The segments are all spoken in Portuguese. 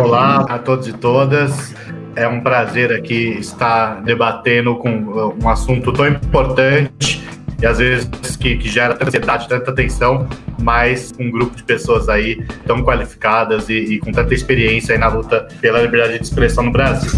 Olá a todos e todas. É um prazer aqui estar debatendo com uh, um assunto tão importante e às vezes que, que gera tanta ansiedade, tanta atenção, mas um grupo de pessoas aí tão qualificadas e, e com tanta experiência na luta pela liberdade de expressão no Brasil.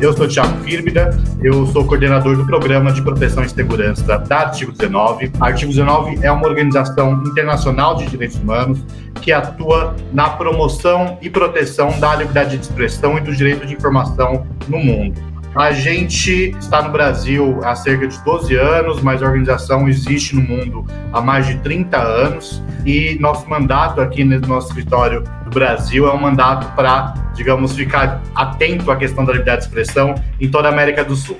Eu sou o Thiago Firmida, eu sou coordenador do Programa de Proteção e Segurança da Artigo 19. A Artigo 19 é uma organização internacional de direitos humanos que atua na promoção e proteção da liberdade de expressão e do direito de informação no mundo. A gente está no Brasil há cerca de 12 anos, mas a organização existe no mundo há mais de 30 anos e nosso mandato aqui no nosso escritório do Brasil é um mandato para, digamos, ficar atento à questão da liberdade de expressão em toda a América do Sul.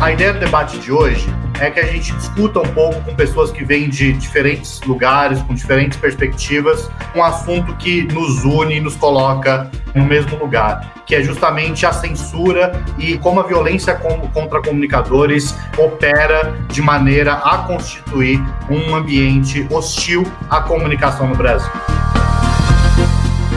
A ideia do debate de hoje é que a gente discuta um pouco com pessoas que vêm de diferentes lugares, com diferentes perspectivas, um assunto que nos une e nos coloca no mesmo lugar, que é justamente a censura e como a violência contra comunicadores opera de maneira a constituir um ambiente hostil à comunicação no Brasil.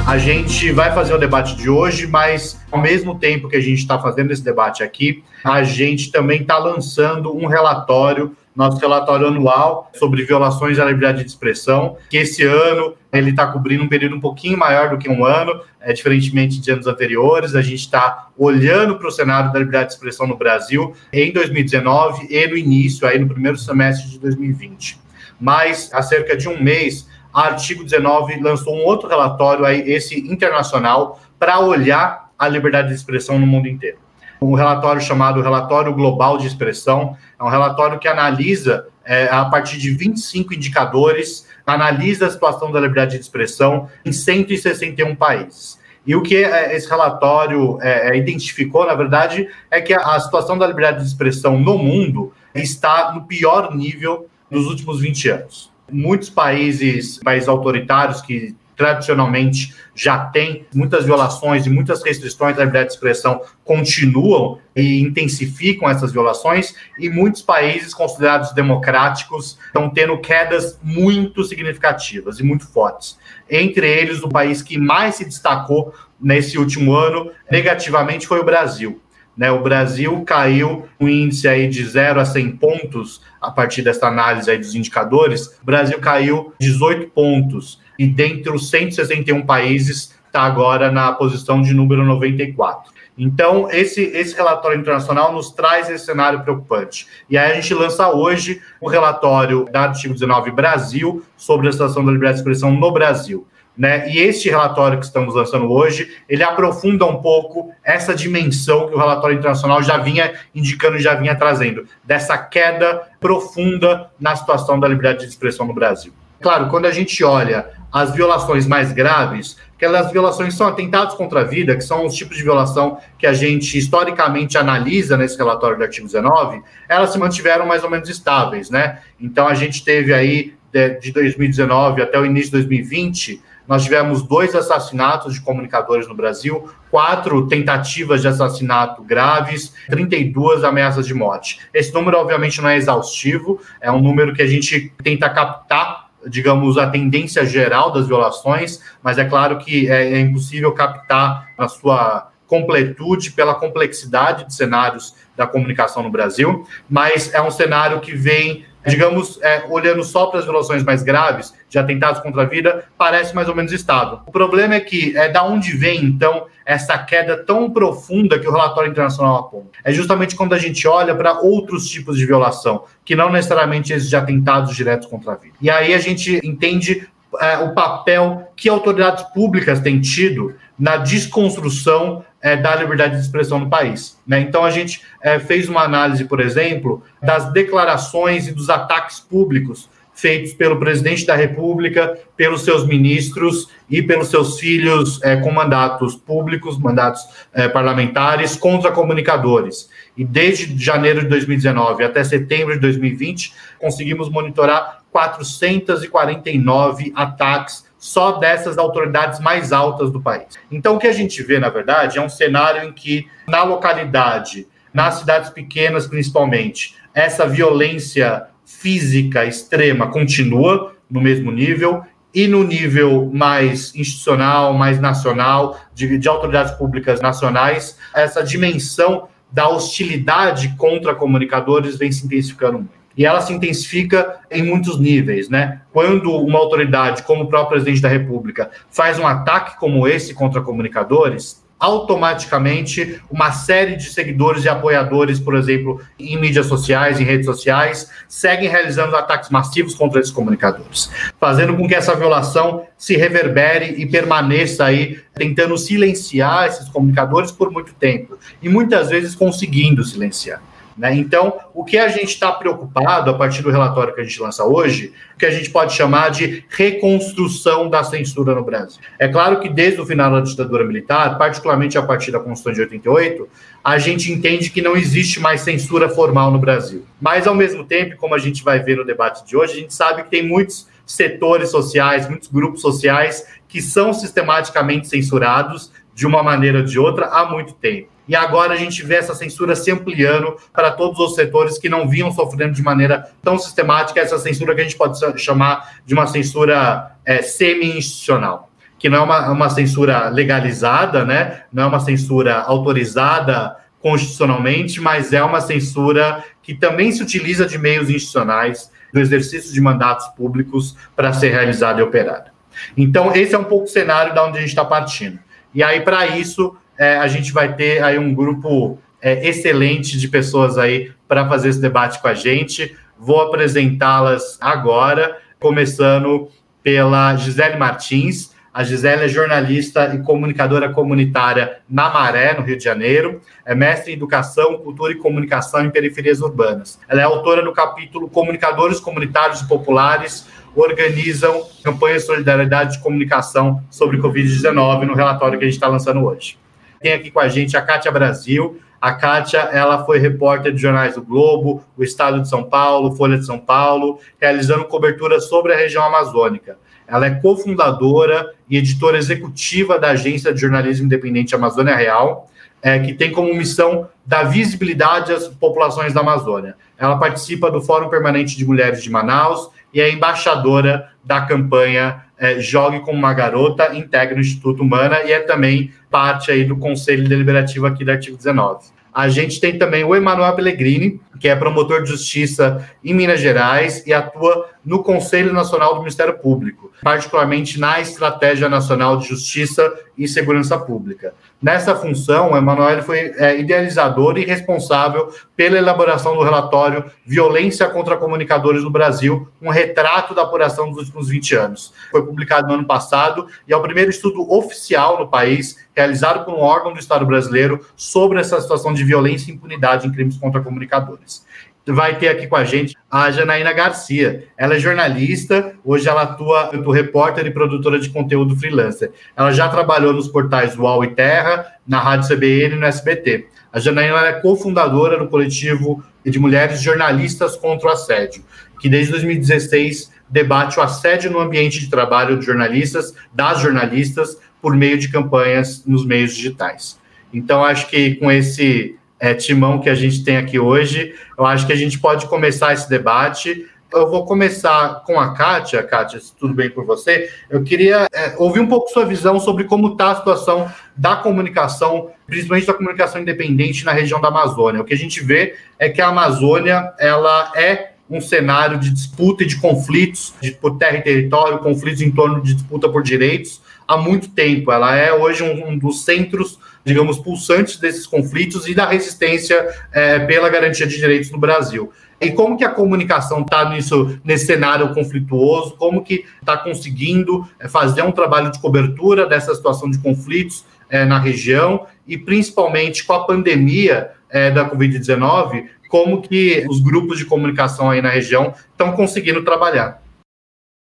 A gente vai fazer o debate de hoje, mas ao mesmo tempo que a gente está fazendo esse debate aqui, a gente também está lançando um relatório nosso relatório anual sobre violações à liberdade de expressão, que esse ano ele está cobrindo um período um pouquinho maior do que um ano, é, diferentemente de anos anteriores. A gente está olhando para o cenário da liberdade de expressão no Brasil em 2019 e no início, aí no primeiro semestre de 2020. Mas há cerca de um mês, a Artigo 19 lançou um outro relatório, aí, esse internacional, para olhar a liberdade de expressão no mundo inteiro. Um relatório chamado Relatório Global de Expressão, é um relatório que analisa, é, a partir de 25 indicadores, analisa a situação da liberdade de expressão em 161 países. E o que é, esse relatório é, é, identificou, na verdade, é que a situação da liberdade de expressão no mundo está no pior nível dos últimos 20 anos muitos países, países autoritários que tradicionalmente já têm muitas violações e muitas restrições da liberdade de expressão continuam e intensificam essas violações e muitos países considerados democráticos estão tendo quedas muito significativas e muito fortes. Entre eles, o país que mais se destacou nesse último ano negativamente foi o Brasil. Né, o Brasil caiu um índice aí de 0 a 100 pontos a partir dessa análise aí dos indicadores. O Brasil caiu 18 pontos e dentre os 161 países está agora na posição de número 94. Então, esse, esse relatório internacional nos traz esse cenário preocupante. E aí a gente lança hoje o relatório da Artigo 19 Brasil sobre a situação da liberdade de expressão no Brasil. Né? E este relatório que estamos lançando hoje, ele aprofunda um pouco essa dimensão que o relatório internacional já vinha indicando já vinha trazendo, dessa queda profunda na situação da liberdade de expressão no Brasil. Claro, quando a gente olha as violações mais graves, aquelas violações são atentados contra a vida, que são os tipos de violação que a gente historicamente analisa nesse relatório do artigo 19, elas se mantiveram mais ou menos estáveis, né? Então a gente teve aí de 2019 até o início de 2020 nós tivemos dois assassinatos de comunicadores no Brasil, quatro tentativas de assassinato graves, 32 ameaças de morte. Esse número, obviamente, não é exaustivo, é um número que a gente tenta captar digamos, a tendência geral das violações, mas é claro que é, é impossível captar na sua completude pela complexidade de cenários da comunicação no Brasil, mas é um cenário que vem digamos, é, olhando só para as violações mais graves, de atentados contra a vida, parece mais ou menos estável. O problema é que é da onde vem, então, essa queda tão profunda que o relatório internacional aponta. É justamente quando a gente olha para outros tipos de violação, que não necessariamente esses de atentados diretos contra a vida. E aí a gente entende é, o papel que autoridades públicas têm tido na desconstrução é, da liberdade de expressão no país. Né? Então, a gente é, fez uma análise, por exemplo, das declarações e dos ataques públicos feitos pelo presidente da República, pelos seus ministros e pelos seus filhos é, com mandatos públicos, mandatos é, parlamentares contra comunicadores. E desde janeiro de 2019 até setembro de 2020, conseguimos monitorar 449 ataques só dessas autoridades mais altas do país. Então, o que a gente vê, na verdade, é um cenário em que, na localidade, nas cidades pequenas principalmente, essa violência física extrema continua no mesmo nível e no nível mais institucional, mais nacional, de, de autoridades públicas nacionais, essa dimensão da hostilidade contra comunicadores vem se intensificando muito. E ela se intensifica em muitos níveis, né? Quando uma autoridade, como o próprio presidente da República, faz um ataque como esse contra comunicadores, automaticamente uma série de seguidores e apoiadores, por exemplo, em mídias sociais, em redes sociais, seguem realizando ataques massivos contra esses comunicadores, fazendo com que essa violação se reverbere e permaneça aí tentando silenciar esses comunicadores por muito tempo e muitas vezes conseguindo silenciar. Né? Então, o que a gente está preocupado a partir do relatório que a gente lança hoje, que a gente pode chamar de reconstrução da censura no Brasil. É claro que desde o final da ditadura militar, particularmente a partir da Constituição de 88, a gente entende que não existe mais censura formal no Brasil. Mas, ao mesmo tempo, como a gente vai ver no debate de hoje, a gente sabe que tem muitos setores sociais, muitos grupos sociais que são sistematicamente censurados de uma maneira ou de outra há muito tempo. E agora a gente vê essa censura se ampliando para todos os setores que não vinham sofrendo de maneira tão sistemática essa censura que a gente pode chamar de uma censura é, semi-institucional, que não é uma, uma censura legalizada, né? não é uma censura autorizada constitucionalmente, mas é uma censura que também se utiliza de meios institucionais no exercício de mandatos públicos para ser realizada e operada. Então, esse é um pouco o cenário da onde a gente está partindo. E aí, para isso, é, a gente vai ter aí um grupo é, excelente de pessoas aí para fazer esse debate com a gente. Vou apresentá-las agora, começando pela Gisele Martins. A Gisele é jornalista e comunicadora comunitária na Maré, no Rio de Janeiro. É mestre em Educação, Cultura e Comunicação em Periferias Urbanas. Ela é autora do capítulo Comunicadores Comunitários e Populares organizam campanhas de solidariedade de comunicação sobre Covid-19 no relatório que a gente está lançando hoje tem aqui com a gente a Kátia Brasil. A Kátia, ela foi repórter de jornais do Globo, o Estado de São Paulo, Folha de São Paulo, realizando cobertura sobre a região amazônica. Ela é cofundadora e editora executiva da Agência de Jornalismo Independente Amazônia Real, é, que tem como missão dar visibilidade às populações da Amazônia. Ela participa do Fórum Permanente de Mulheres de Manaus e é embaixadora da campanha é, Jogue como uma Garota, integra o Instituto Humana e é também parte aí do Conselho Deliberativo aqui do artigo 19. A gente tem também o Emanuel Pellegrini, que é promotor de justiça em Minas Gerais e atua no Conselho Nacional do Ministério Público, particularmente na Estratégia Nacional de Justiça e Segurança Pública. Nessa função, Emanuel foi é, idealizador e responsável pela elaboração do relatório Violência contra Comunicadores no Brasil, um retrato da apuração dos últimos 20 anos. Foi publicado no ano passado e é o primeiro estudo oficial no país realizado por um órgão do Estado brasileiro sobre essa situação de violência e impunidade em crimes contra comunicadores vai ter aqui com a gente a Janaína Garcia. Ela é jornalista, hoje ela atua como repórter e produtora de conteúdo freelancer. Ela já trabalhou nos portais UOL e Terra, na Rádio CBN e no SBT. A Janaína é cofundadora do coletivo de mulheres jornalistas contra o assédio, que desde 2016 debate o assédio no ambiente de trabalho de jornalistas, das jornalistas, por meio de campanhas nos meios digitais. Então, acho que com esse é, timão que a gente tem aqui hoje. Eu acho que a gente pode começar esse debate. Eu vou começar com a Kátia. Kátia, se tudo bem por você, eu queria é, ouvir um pouco sua visão sobre como está a situação da comunicação, principalmente da comunicação independente na região da Amazônia. O que a gente vê é que a Amazônia ela é um cenário de disputa e de conflitos de, por terra e território, conflitos em torno de disputa por direitos há muito tempo. Ela é hoje um, um dos centros digamos, pulsantes desses conflitos e da resistência é, pela garantia de direitos no Brasil. E como que a comunicação está nisso, nesse cenário conflituoso? Como que está conseguindo é, fazer um trabalho de cobertura dessa situação de conflitos é, na região e principalmente com a pandemia é, da Covid-19, como que os grupos de comunicação aí na região estão conseguindo trabalhar?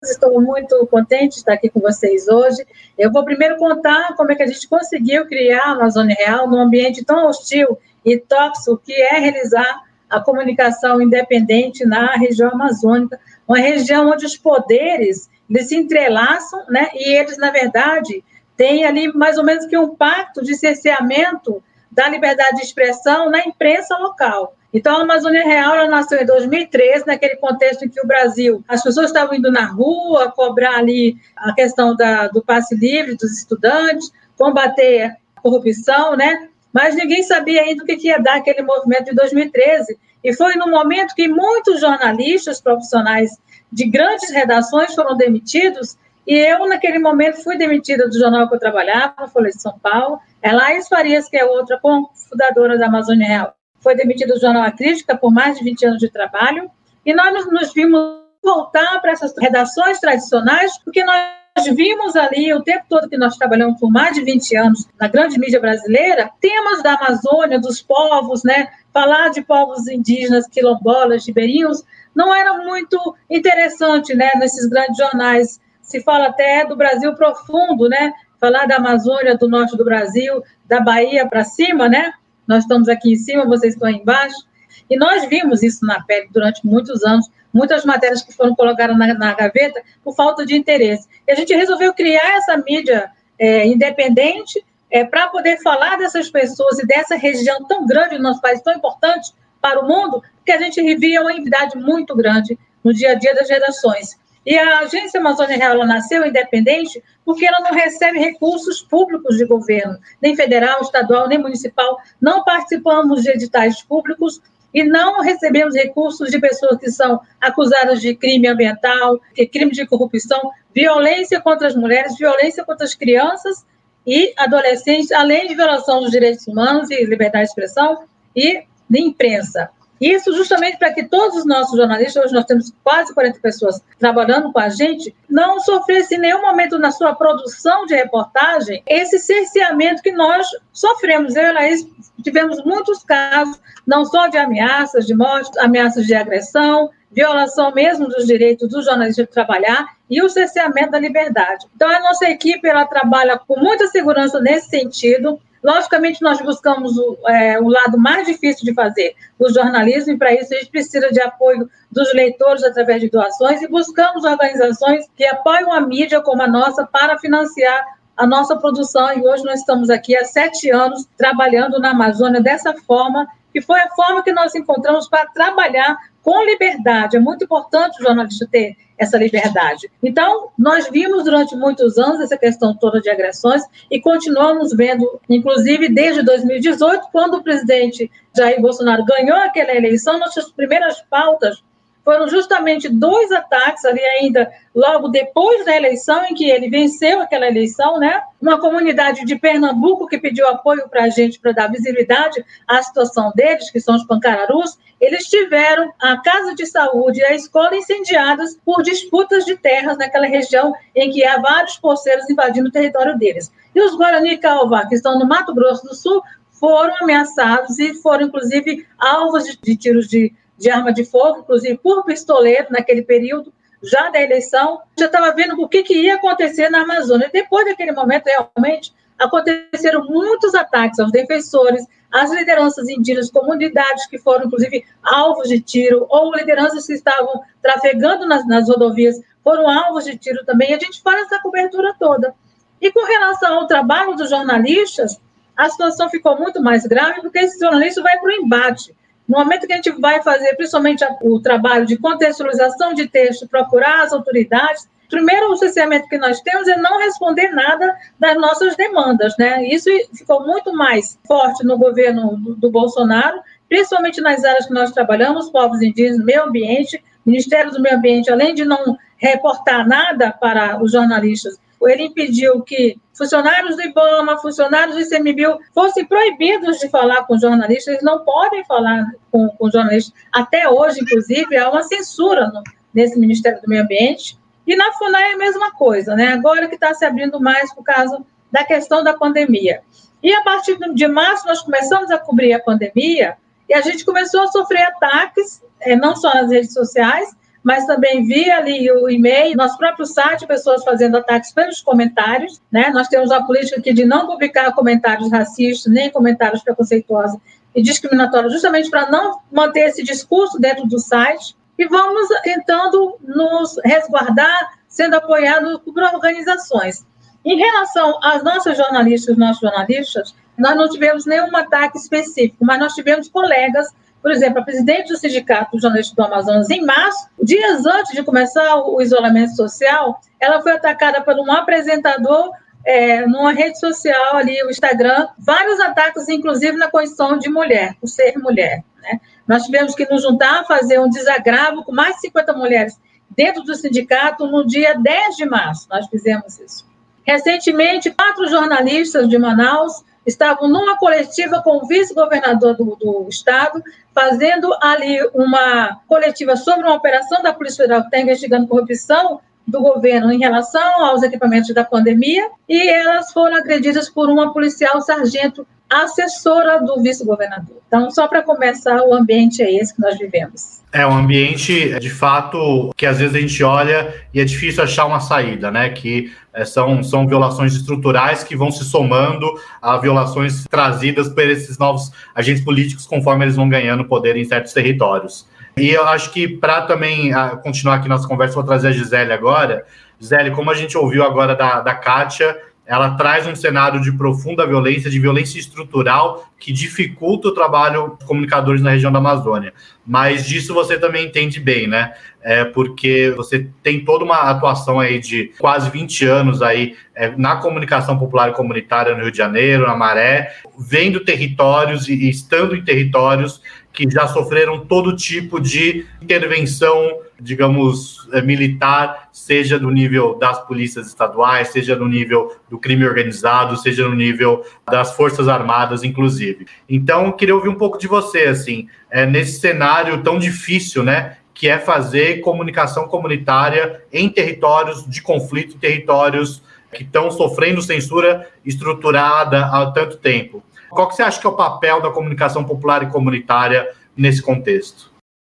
Estou muito contente de estar aqui com vocês hoje. Eu vou primeiro contar como é que a gente conseguiu criar a Amazônia Real num ambiente tão hostil e tóxico que é realizar a comunicação independente na região amazônica, uma região onde os poderes eles se entrelaçam, né? E eles, na verdade, têm ali mais ou menos que um pacto de cerceamento da liberdade de expressão na imprensa local. Então, a Amazônia Real ela nasceu em 2013, naquele contexto em que o Brasil, as pessoas estavam indo na rua cobrar ali a questão da, do passe livre dos estudantes, combater a corrupção, né? Mas ninguém sabia ainda o que ia dar aquele movimento de 2013. E foi no momento que muitos jornalistas profissionais de grandes redações foram demitidos, e eu, naquele momento, fui demitida do jornal que eu trabalhava, Folha de São Paulo. É Laís Farias, que é outra fundadora da Amazônia Real, foi demitida do jornal A Crítica por mais de 20 anos de trabalho. E nós nos vimos voltar para essas redações tradicionais, porque nós vimos ali, o tempo todo que nós trabalhamos por mais de 20 anos na grande mídia brasileira, temas da Amazônia, dos povos, né? Falar de povos indígenas, quilombolas, ribeirinhos, não era muito interessante, né? Nesses grandes jornais. Se fala até do Brasil profundo, né? Falar da Amazônia, do norte do Brasil, da Bahia para cima, né? Nós estamos aqui em cima, vocês estão aí embaixo. E nós vimos isso na pele durante muitos anos, muitas matérias que foram colocadas na, na gaveta por falta de interesse. E a gente resolveu criar essa mídia é, independente é, para poder falar dessas pessoas e dessa região tão grande do nosso país, tão importante para o mundo, porque a gente vivia uma entidade muito grande no dia a dia das redações. E a Agência Amazônia Real ela nasceu independente porque ela não recebe recursos públicos de governo, nem federal, estadual, nem municipal. Não participamos de editais públicos e não recebemos recursos de pessoas que são acusadas de crime ambiental, de crime de corrupção, violência contra as mulheres, violência contra as crianças e adolescentes, além de violação dos direitos humanos e liberdade de expressão e de imprensa. Isso justamente para que todos os nossos jornalistas, hoje nós temos quase 40 pessoas trabalhando com a gente, não sofressem em nenhum momento na sua produção de reportagem esse cerceamento que nós sofremos. Eu e Laís tivemos muitos casos, não só de ameaças de morte, ameaças de agressão, violação mesmo dos direitos dos jornalistas de trabalhar e o cerceamento da liberdade. Então, a nossa equipe ela trabalha com muita segurança nesse sentido. Logicamente, nós buscamos o, é, o lado mais difícil de fazer, o jornalismo, e para isso a gente precisa de apoio dos leitores através de doações e buscamos organizações que apoiam a mídia como a nossa para financiar a nossa produção. E hoje nós estamos aqui há sete anos trabalhando na Amazônia dessa forma, que foi a forma que nós encontramos para trabalhar com liberdade. É muito importante o jornalista ter essa liberdade. Então, nós vimos durante muitos anos essa questão toda de agressões e continuamos vendo, inclusive desde 2018, quando o presidente Jair Bolsonaro ganhou aquela eleição, nossas primeiras pautas foram justamente dois ataques ali ainda logo depois da eleição em que ele venceu aquela eleição, né? Uma comunidade de Pernambuco que pediu apoio para a gente para dar visibilidade à situação deles, que são os pancararus, eles tiveram a casa de saúde e a escola incendiadas por disputas de terras naquela região em que há vários poceiros invadindo o território deles. E os Guarani Calva, que estão no Mato Grosso do Sul, foram ameaçados e foram, inclusive, alvos de, de tiros de de arma de fogo, inclusive por pistoleiro naquele período, já da eleição, já estava vendo o que, que ia acontecer na Amazônia. E depois daquele momento, realmente, aconteceram muitos ataques aos defensores, às lideranças indígenas, comunidades que foram, inclusive, alvos de tiro, ou lideranças que estavam trafegando nas, nas rodovias, foram alvos de tiro também. A gente faz essa cobertura toda. E com relação ao trabalho dos jornalistas, a situação ficou muito mais grave, porque esse jornalista vai para o embate. No momento que a gente vai fazer, principalmente o trabalho de contextualização de texto, procurar as autoridades, primeiro o cerceamento que nós temos é não responder nada das nossas demandas, né? Isso ficou muito mais forte no governo do, Bolsonaro, principalmente nas áreas que nós trabalhamos, povos indígenas, meio ambiente, Ministério do Meio Ambiente, além de não reportar nada para os jornalistas, ele impediu que funcionários do IBAMA, funcionários do ICMBio fossem proibidos de falar com jornalistas, eles não podem falar com, com jornalistas. Até hoje, inclusive, há uma censura no, nesse Ministério do Meio Ambiente. E na FUNAI é a mesma coisa, né? agora que está se abrindo mais por causa da questão da pandemia. E a partir de março, nós começamos a cobrir a pandemia e a gente começou a sofrer ataques, eh, não só nas redes sociais, mas também via ali o e-mail, nosso próprio site, pessoas fazendo ataques pelos comentários, né? Nós temos a política aqui de não publicar comentários racistas, nem comentários preconceituosos e discriminatórios, justamente para não manter esse discurso dentro do site. E vamos tentando nos resguardar, sendo apoiados por organizações. Em relação às nossas jornalistas, nossos jornalistas, nós não tivemos nenhum ataque específico, mas nós tivemos colegas Por exemplo, a presidente do Sindicato dos Jornalistas do Amazonas, em março, dias antes de começar o isolamento social, ela foi atacada por um apresentador é, numa rede social ali, o Instagram, vários ataques, inclusive na condição de mulher, por ser mulher. Né? Nós tivemos que nos juntar, fazer um desagravo com mais de 50 mulheres dentro do sindicato no dia 10 de março. Nós fizemos isso. Recentemente, quatro jornalistas de Manaus estavam numa coletiva com o vice-governador do, do, estado, fazendo ali uma coletiva sobre uma operação da Polícia Federal que está investigando corrupção do governo em relação aos equipamentos da pandemia, e elas foram agredidas por uma policial sargento assessora do vice-governador. Então, só para começar, o ambiente é esse que nós vivemos. É um ambiente, de fato, que às vezes a gente olha e é difícil achar uma saída, né? Que é, são, são violações estruturais que vão se somando a violações trazidas por esses novos agentes políticos conforme eles vão ganhando poder em certos territórios. E eu acho que para também continuar aqui nossa conversa, vou trazer a Gisele agora. Gisele, como a gente ouviu agora da, da Kátia, ela traz um cenário de profunda violência, de violência estrutural, que dificulta o trabalho dos comunicadores na região da Amazônia. Mas disso você também entende bem, né? É porque você tem toda uma atuação aí de quase 20 anos aí é, na comunicação popular e comunitária no Rio de Janeiro, na Maré, vendo territórios e estando em territórios que já sofreram todo tipo de intervenção, digamos, eh, militar, seja no nível das polícias estaduais, seja no nível do crime organizado, seja no nível das forças armadas, inclusive. Então, queria ouvir um pouco de você, assim, é, nesse cenário tão difícil, né, que é fazer comunicação comunitária em territórios de conflito, territórios que estão sofrendo censura estruturada há tanto tempo. Qual que você acha que é o papel da comunicação popular e comunitária nesse contexto?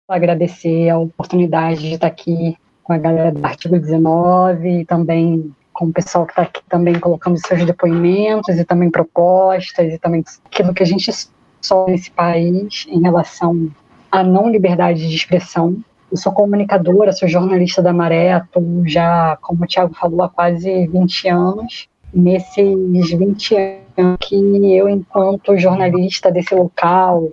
Agradecer a oportunidade de estar aqui com a galera do artigo 19 e também com o pessoal que está aqui também colocando seus depoimentos e também propostas e também aquilo que a gente sofre nesse país em relação à não liberdade de expressão. Eu sou comunicadora, sou jornalista da Maré, atuo já, como o Tiago falou, há quase 20 anos. Nesses 20 anos, que eu, enquanto jornalista desse local,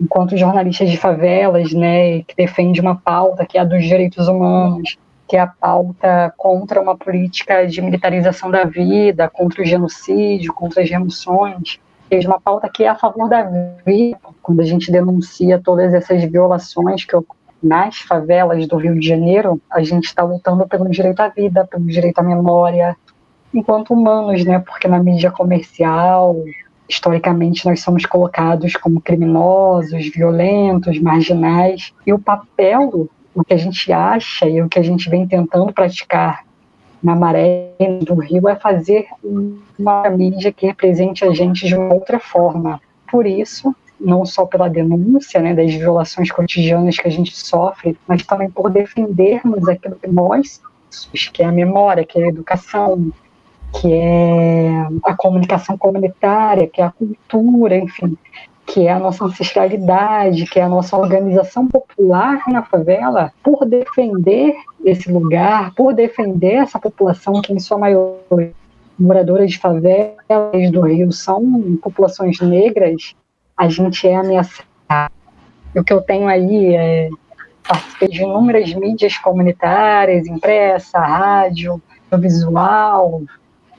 enquanto jornalista de favelas, né, que defende uma pauta que é a dos direitos humanos, que é a pauta contra uma política de militarização da vida, contra o genocídio, contra as remoções, é uma pauta que é a favor da vida, quando a gente denuncia todas essas violações que nas favelas do Rio de Janeiro, a gente está lutando pelo direito à vida, pelo direito à memória, enquanto humanos, né? Porque na mídia comercial, historicamente, nós somos colocados como criminosos, violentos, marginais. E o papel, o que a gente acha e o que a gente vem tentando praticar na maré do Rio é fazer uma mídia que represente a gente de uma outra forma. Por isso, não só pela denúncia né, das violações cotidianas que a gente sofre, mas também por defendermos aquilo que nós, que é a memória, que é a educação, que é a comunicação comunitária, que é a cultura, enfim, que é a nossa ancestralidade, que é a nossa organização popular na favela, por defender esse lugar, por defender essa população que, em sua maioria, moradoras de favelas do Rio são populações negras, a gente é ameaçado. O que eu tenho aí é participei de inúmeras mídias comunitárias, impressa, rádio, visual,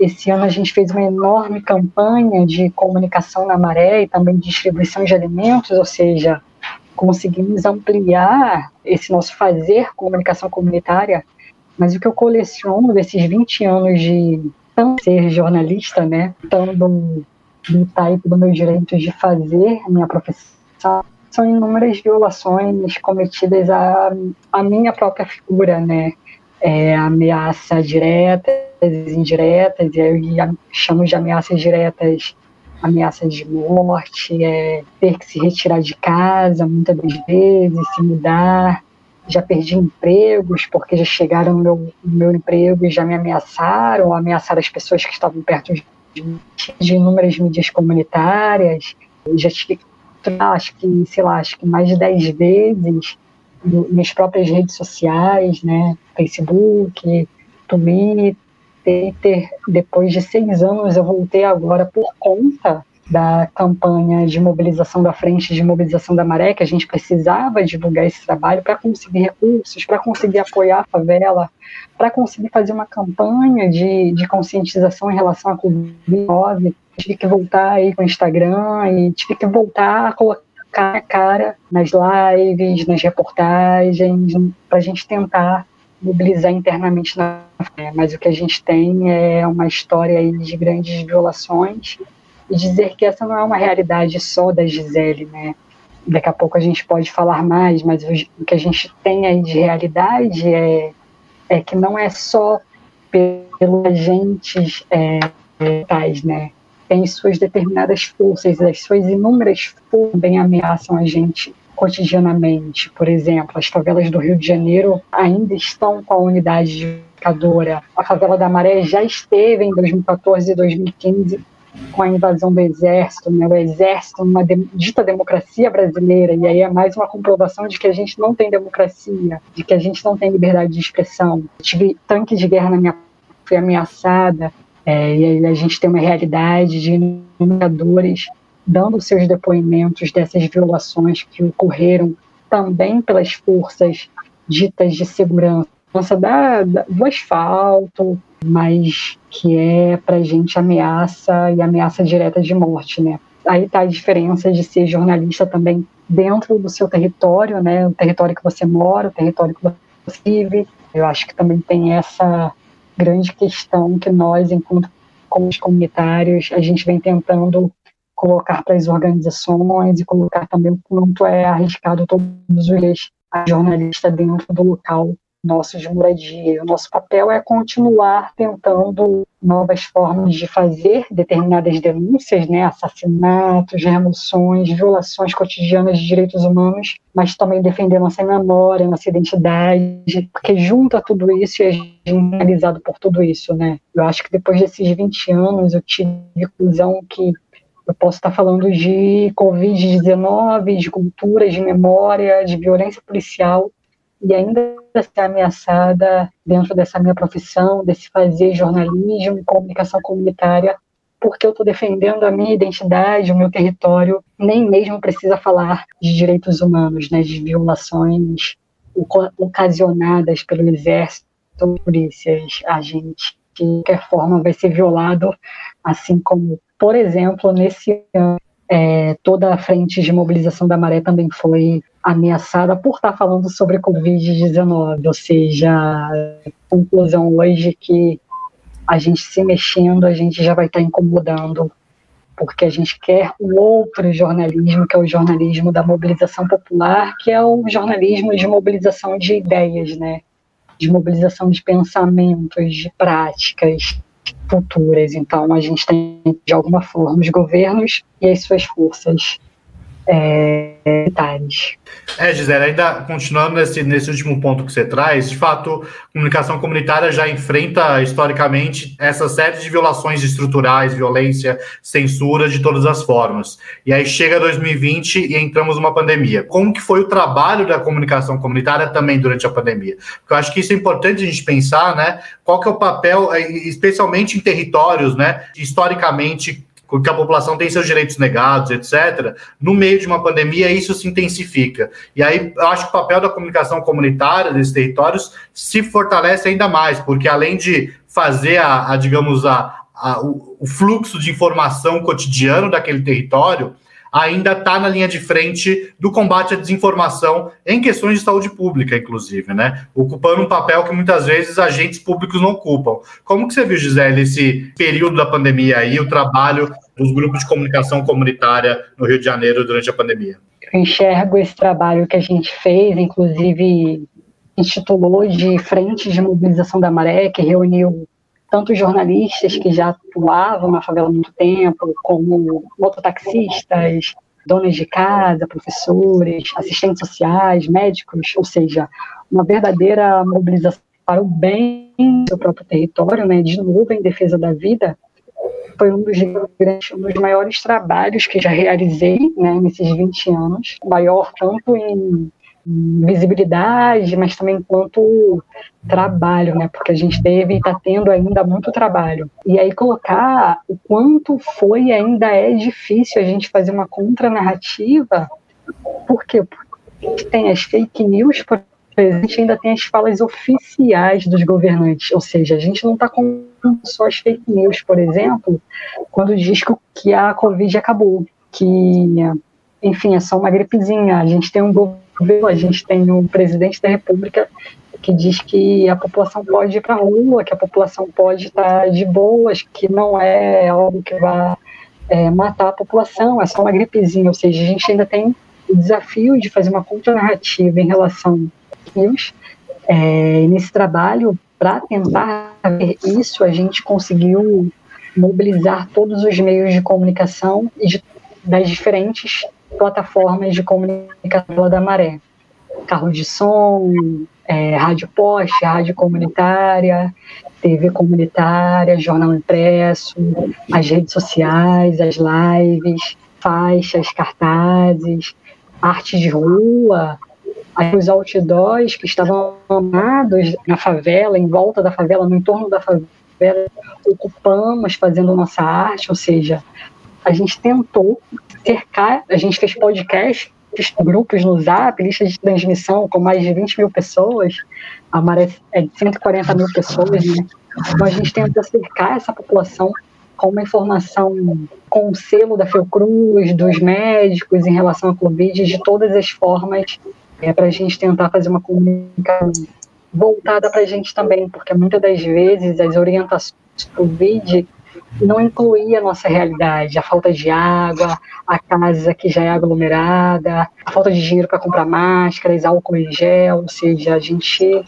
esse ano a gente fez uma enorme campanha de comunicação na maré e também de distribuição de alimentos, ou seja, conseguimos ampliar esse nosso fazer comunicação comunitária. Mas o que eu coleciono desses 20 anos de ser jornalista, né, estando lutar aí pelo meu direito de fazer minha profissão, são inúmeras violações cometidas à, à minha própria figura, né, é, ameaça direta indiretas, e aí chamo de ameaças diretas ameaças de morte, é, ter que se retirar de casa muitas das vezes, se mudar. Já perdi empregos porque já chegaram no meu, no meu emprego e já me ameaçaram, ameaçaram as pessoas que estavam perto de, de inúmeras mídias comunitárias. Já tive, acho que, sei lá, acho que mais de dez vezes nas próprias redes sociais, né, Facebook, Twitter, depois de seis anos, eu voltei agora por conta da campanha de mobilização da frente de mobilização da maré, que a gente precisava divulgar esse trabalho para conseguir recursos, para conseguir apoiar a favela, para conseguir fazer uma campanha de, de conscientização em relação à Covid-19. Tive que voltar aí com o Instagram e tive que voltar a colocar a cara nas lives, nas reportagens, para a gente tentar mobilizar internamente na mas o que a gente tem é uma história de grandes violações e dizer que essa não é uma realidade só da Gisele, né? Daqui a pouco a gente pode falar mais, mas o que a gente tem aí de realidade é, é que não é só pelos agentes é, tais, né? Tem suas determinadas forças, as suas inúmeras forças também ameaçam a gente cotidianamente. Por exemplo, as favelas do Rio de Janeiro ainda estão com a unidade de A favela da Maré já esteve em 2014 e 2015 com a invasão do exército, né? o exército numa de, dita democracia brasileira, e aí é mais uma comprovação de que a gente não tem democracia, de que a gente não tem liberdade de expressão. tive tanque de guerra na minha fui ameaçada, é, e a gente tem uma realidade de inumeradores dando seus depoimentos dessas violações que ocorreram também pelas forças ditas de segurança da, da, do asfalto, mas que é para a gente ameaça e ameaça direta de morte, né? Aí está a diferença de ser jornalista também dentro do seu território, né? O território que você mora, o território que você vive. Eu acho que também tem essa grande questão que nós, enquanto comunitários, a gente vem tentando colocar para as organizações e colocar também o quanto é arriscado todos os dias a jornalista dentro do local nosso de moradia. O nosso papel é continuar tentando novas formas de fazer determinadas denúncias, né, assassinatos, remoções, violações cotidianas de direitos humanos, mas também defender nossa memória, nossa identidade, porque junta tudo isso e a é analisado por tudo isso, né? Eu acho que depois desses 20 anos eu tive conclusão que eu posso estar falando de Covid-19, de cultura, de memória, de violência policial, e ainda ser ameaçada dentro dessa minha profissão, desse fazer jornalismo comunicação comunitária, porque eu estou defendendo a minha identidade, o meu território, nem mesmo precisa falar de direitos humanos, né, de violações ocasionadas pelo exército, polícias, agentes, de qualquer forma vai ser violado, assim como, por exemplo, nesse ano, é, toda a frente de mobilização da maré também foi ameaçada por estar falando sobre Covid-19, ou seja, conclusão hoje que a gente se mexendo, a gente já vai estar incomodando, porque a gente quer o outro jornalismo, que é o jornalismo da mobilização popular, que é o jornalismo de mobilização de ideias, né? de mobilização de pensamentos, de práticas futuras. Então, a gente tem, de alguma forma, os governos e as suas forças é, militares. É, Gisele, ainda continuando nesse, nesse último ponto que você traz, de fato, comunicação comunitária já enfrenta historicamente essa série de violações estruturais, violência, censura de todas as formas. E aí chega 2020 e entramos numa pandemia. Como que foi o trabalho da comunicação comunitária também durante a pandemia? Porque eu acho que isso é importante a gente pensar, né? Qual que é o papel, especialmente em territórios, né? Historicamente porque a população tem seus direitos negados, etc., no meio de uma pandemia, isso se intensifica. E aí, eu acho que o papel da comunicação comunitária desses territórios se fortalece ainda mais, porque além de fazer a, a digamos, a, a o, o fluxo de informação cotidiano daquele território, ainda está na linha de frente do combate à desinformação em questões de saúde pública, inclusive, né? Ocupando um papel que muitas vezes agentes públicos não ocupam. Como que você viu, Gisele, esse período da pandemia aí, o trabalho dos grupos de comunicação comunitária no Rio de Janeiro durante a pandemia? Eu enxergo esse trabalho que a gente fez, inclusive intitulou de Frente de Mobilização da Maré, que reuniu tanto jornalistas que já atuavam na favela há muito tempo, como mototaxistas, donas de casa, professores, assistentes sociais, médicos, ou seja, uma verdadeira mobilização para o bem do seu próprio território, né, de novo em defesa da vida, foi um dos, grandes, um dos maiores trabalhos que já realizei né, nesses 20 anos, maior tanto em visibilidade, mas também enquanto trabalho, né? Porque a gente teve e está tendo ainda muito trabalho. E aí colocar o quanto foi e ainda é difícil a gente fazer uma contranarrativa. Porque tem as fake news, por a gente ainda tem as falas oficiais dos governantes, ou seja, a gente não está com só as fake news, por exemplo, quando diz que a Covid acabou, que, enfim, é só uma gripezinha. A gente tem um governo, a gente tem um presidente da República que diz que a população pode ir para a rua, que a população pode estar de boas, que não é algo que vai é, matar a população, é só uma gripezinha. Ou seja, a gente ainda tem o desafio de fazer uma contranarrativa em relação desafios. É, nesse trabalho, para tentar ver isso, a gente conseguiu mobilizar todos os meios de comunicação e de, das diferentes plataformas de comunicação da Maré. Carro de som, é, rádio poste, rádio comunitária, TV comunitária, jornal impresso, as redes sociais, as lives, faixas, cartazes, arte de rua, os outdoors que estavam amados na favela, em volta da favela, no entorno da favela, ocupamos fazendo nossa arte, ou seja, a gente tentou cercar, a gente fez podcast, grupos no Zap, lista de transmissão com mais de 20 mil pessoas, a maré é de 140 mil pessoas, né? Então a gente tentou cercar essa população com uma informação com o selo da Fiocruz, dos médicos em relação à Covid, de todas as formas é para a gente tentar fazer uma comunicação voltada para a gente também, porque muitas das vezes as orientações do Covid não incluía a nossa realidade, a falta de água, a casa que já é aglomerada, a falta de dinheiro para comprar máscaras, álcool em gel, ou seja, a gente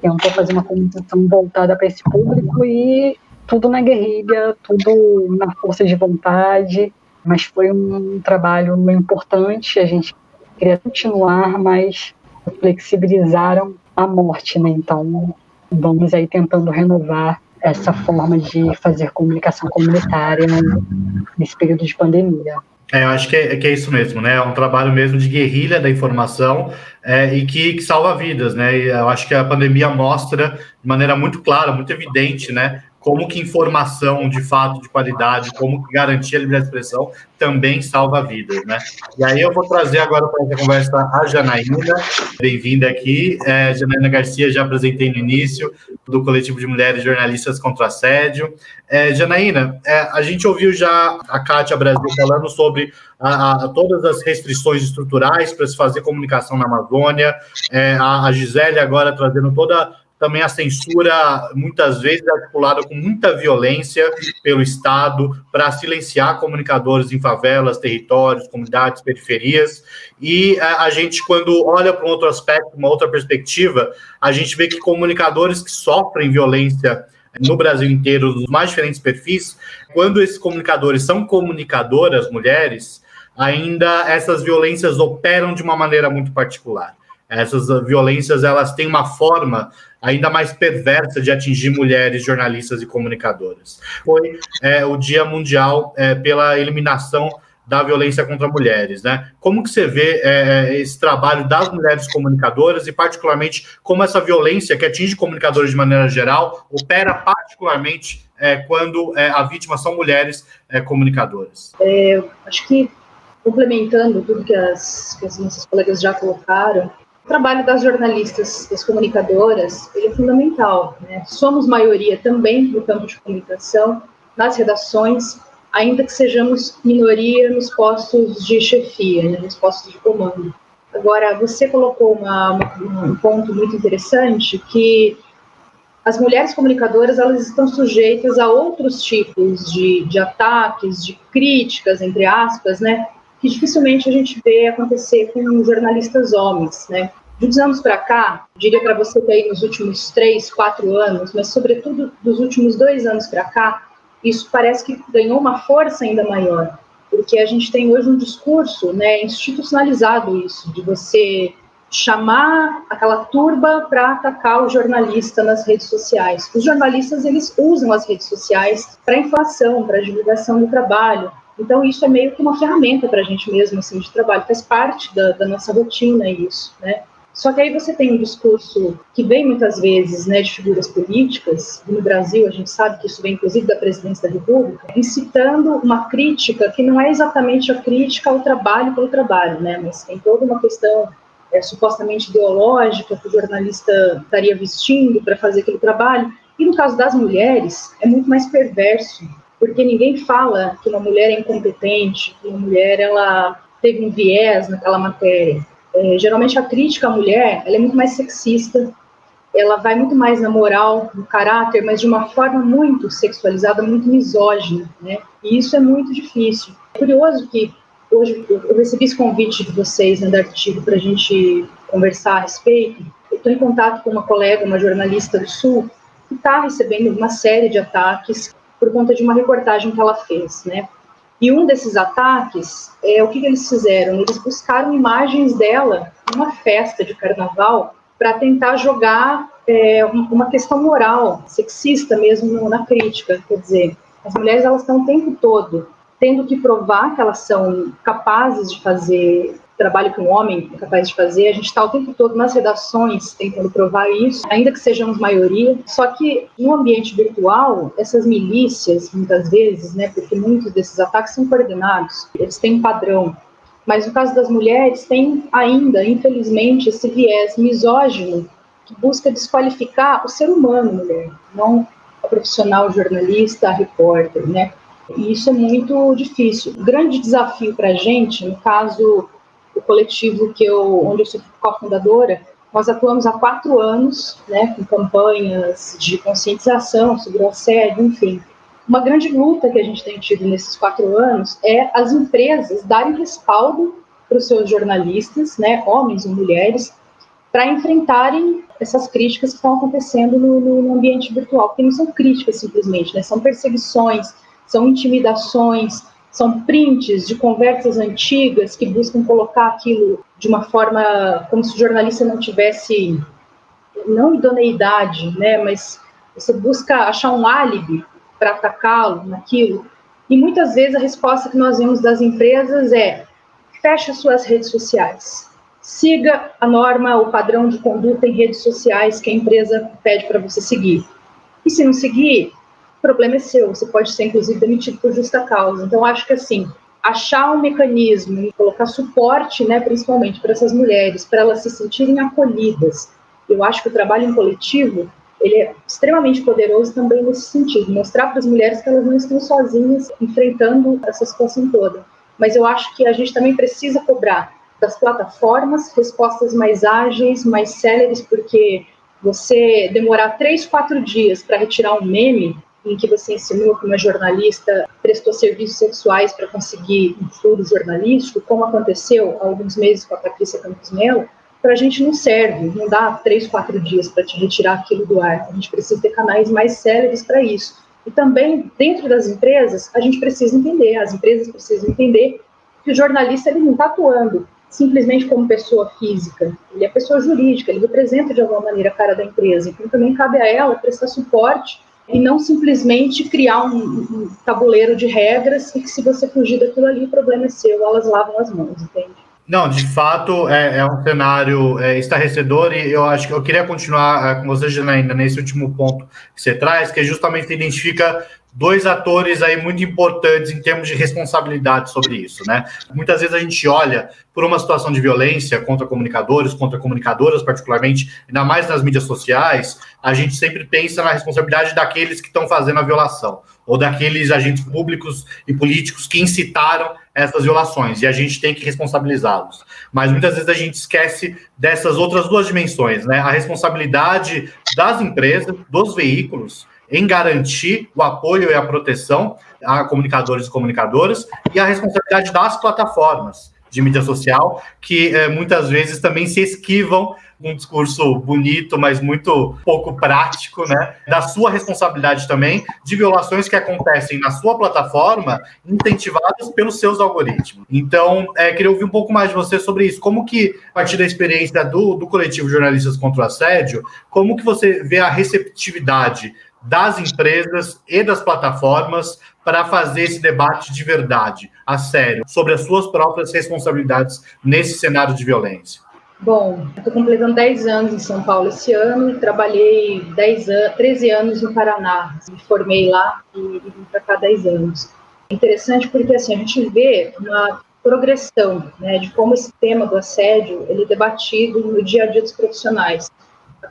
tentou fazer uma comunicação voltada para esse público e tudo na guerrilha, tudo na força de vontade, mas foi um trabalho importante, a gente queria continuar, mas flexibilizaram a morte, né? Então, vamos aí tentando renovar essa forma de fazer comunicação comunitária nesse período de pandemia. É, eu acho que é, que é, isso mesmo, né? É um trabalho mesmo de guerrilha da informação é, e que, que, salva vidas, né? E eu acho que a pandemia mostra de maneira muito clara, muito evidente, né? Como que informação de fato de qualidade, como que garantir a liberdade de expressão também salva vidas, né? E aí eu vou trazer agora para essa conversa a Janaína, bem-vinda aqui. É, Janaína Garcia, já apresentei no início, do Coletivo de Mulheres Jornalistas contra Assédio. É, Janaína, é, a gente ouviu já a Kátia Brasil falando sobre a, a, todas as restrições estruturais para se fazer comunicação na Amazônia, é, a, a Gisele agora trazendo toda também a censura, muitas vezes articulada com muita violência pelo Estado para silenciar comunicadores em favelas, territórios, comunidades, periferias. E a, a gente, quando olha para um outro aspecto, uma outra perspectiva, a gente vê que comunicadores que sofrem violência no Brasil inteiro, nos mais diferentes perfis, quando esses comunicadores são comunicadoras, mulheres, ainda essas violências operam de uma maneira muito particular. Essas violências elas têm uma forma ainda mais perversa de atingir mulheres jornalistas e comunicadoras. Foi é, o Dia Mundial é, pela eliminação da violência contra mulheres, né? Como que você vê é, é, esse trabalho das mulheres comunicadoras e particularmente como essa violência que atinge comunicadores de maneira geral opera particularmente é, quando é, a vítima são mulheres é, comunicadoras? É, acho que complementando tudo que as, que as nossas colegas já colocaram, o trabalho das jornalistas, das comunicadoras, ele é fundamental. Né? Somos maioria também no campo de comunicação, nas redações, ainda que sejamos minoria nos postos de chefia, né? nos postos de comando. Agora, você colocou uma, um ponto muito interessante que as mulheres comunicadoras elas estão sujeitas a outros tipos de, de ataques, de críticas, entre aspas, né? Que dificilmente a gente vê acontecer com jornalistas homens, né? De uns anos para cá, diria para você que aí nos últimos três, quatro anos, mas sobretudo dos últimos dois anos para cá, isso parece que ganhou uma força ainda maior, porque a gente tem hoje um discurso, né, institucionalizado isso, de você chamar aquela turba para atacar o jornalista nas redes sociais. Os jornalistas eles usam as redes sociais para inflação, para divulgação do trabalho, então, isso é meio que uma ferramenta para a gente mesmo, assim, de trabalho, faz parte da, da, nossa rotina isso, né? Só que aí você tem um discurso que vem muitas vezes né, de figuras políticas, no Brasil a gente sabe que isso vem inclusive da presidência da República, incitando uma crítica que não é exatamente a crítica ao trabalho pelo trabalho, né, mas tem toda uma questão é, supostamente ideológica que o jornalista estaria vestindo para fazer aquele trabalho. E no caso das mulheres, é muito mais perverso, porque ninguém fala que uma mulher é incompetente, que uma mulher ela teve um viés naquela matéria é, geralmente a crítica à mulher ela é muito mais sexista, ela vai muito mais na moral, no caráter, mas de uma forma muito sexualizada, muito misógina, né? E isso é muito difícil. É curioso que hoje eu recebi esse convite de vocês né, da artigo para a gente conversar a respeito. Eu estou em contato com uma colega, uma jornalista do Sul, que está recebendo uma série de ataques por conta de uma reportagem que ela fez, né? E um desses ataques, é, o que, que eles fizeram? Eles buscaram imagens dela numa festa de carnaval para tentar jogar é, uma questão moral, sexista mesmo na crítica. Quer dizer, as mulheres elas estão o tempo todo tendo que provar que elas são capazes de fazer trabalho que um homem é capaz de fazer. A gente está o tempo todo nas redações tentando provar isso, ainda que sejamos maioria. Só que no ambiente virtual, essas milícias, muitas vezes, né, porque muitos desses ataques são coordenados, eles têm um padrão. Mas no caso das mulheres, tem ainda, infelizmente, esse viés misógino que busca desqualificar o ser humano, mulher, não a profissional jornalista, a repórter, né? E isso é muito difícil. O grande desafio para a gente, no caso coletivo que eu, onde eu sou cofundadora, nós atuamos há quatro anos, né, com campanhas de conscientização sobre o assédio, enfim. Uma grande luta que a gente tem tido nesses quatro anos é as empresas darem respaldo para os seus jornalistas, né, homens e mulheres, para enfrentarem essas críticas que estão acontecendo no, no, ambiente virtual, porque não são críticas simplesmente, né, são perseguições, são intimidações, são prints de conversas antigas que buscam colocar aquilo de uma forma como se o jornalista não tivesse não idoneidade, né, mas você busca achar um álibi para atacá-lo naquilo. E muitas vezes a resposta que nós vemos das empresas é: feche suas redes sociais. Siga a norma, o padrão de conduta em redes sociais que a empresa pede para você seguir. E se não seguir, o problema é seu, você pode ser, inclusive, demitido por justa causa. Então, acho que, assim, achar um mecanismo e colocar suporte, né, principalmente para essas mulheres, para elas se sentirem acolhidas. Eu acho que o trabalho em coletivo ele é extremamente poderoso também nesse sentido, mostrar para as mulheres que elas não estão sozinhas enfrentando essa situação toda. Mas eu acho que a gente também precisa cobrar das plataformas respostas mais ágeis, mais céleres, porque você demorar três, quatro dias para retirar um meme em que você ensinou que uma jornalista prestou serviços sexuais para conseguir um furo jornalístico, como aconteceu há alguns meses com a Patrícia Campos Melo, para a gente não serve, não dá três, quatro dias para te retirar aquilo do ar. A gente precisa ter canais mais céleres para isso. E também, dentro das empresas, a gente precisa entender, as empresas precisam entender que o jornalista ele não está atuando simplesmente como pessoa física, ele é pessoa jurídica, ele representa de alguma maneira a cara da empresa. Então também cabe a ela prestar suporte e não simplesmente criar um, um, tabuleiro de regras e que se você fugir daquilo ali, o problema é seu, elas lavam as mãos, entende? Não, de fato é, é um cenário é, estarrecedor e eu acho que eu queria continuar é, com você, Janaína, nesse último ponto que você traz, que justamente identifica dois atores aí muito importantes em termos de responsabilidade sobre isso, né? Muitas vezes a gente olha por uma situação de violência contra comunicadores, contra comunicadoras particularmente, ainda mais nas mídias sociais, a gente sempre pensa na responsabilidade daqueles que estão fazendo a violação ou daqueles agentes públicos e políticos que incitaram essas violações e a gente tem que responsabilizá-los. Mas muitas vezes a gente esquece dessas outras duas dimensões, né? A responsabilidade das empresas, dos veículos em garantir o apoio e a proteção a comunicadores e comunicadoras e a responsabilidade das plataformas de mídia social, que é, muitas vezes também se esquivam um discurso bonito, mas muito pouco prático, né? Da sua responsabilidade também de violações que acontecem na sua plataforma, incentivadas pelos seus algoritmos. Então, é, queria ouvir um pouco mais de você sobre isso. Como que, a partir da experiência do, do coletivo Jornalistas contra o Assédio, como que você vê a receptividade das empresas e das plataformas para fazer esse debate de verdade, a sério, sobre as suas próprias responsabilidades nesse cenário de violência? Bom, estou completando 10 anos em São Paulo esse ano e trabalhei 10 an 13 anos no Paraná. Me formei lá e vim para cá 10 anos. É interessante porque assim, a gente vê uma progressão né, de como esse tema do assédio ele é debatido no dia a dia dos profissionais.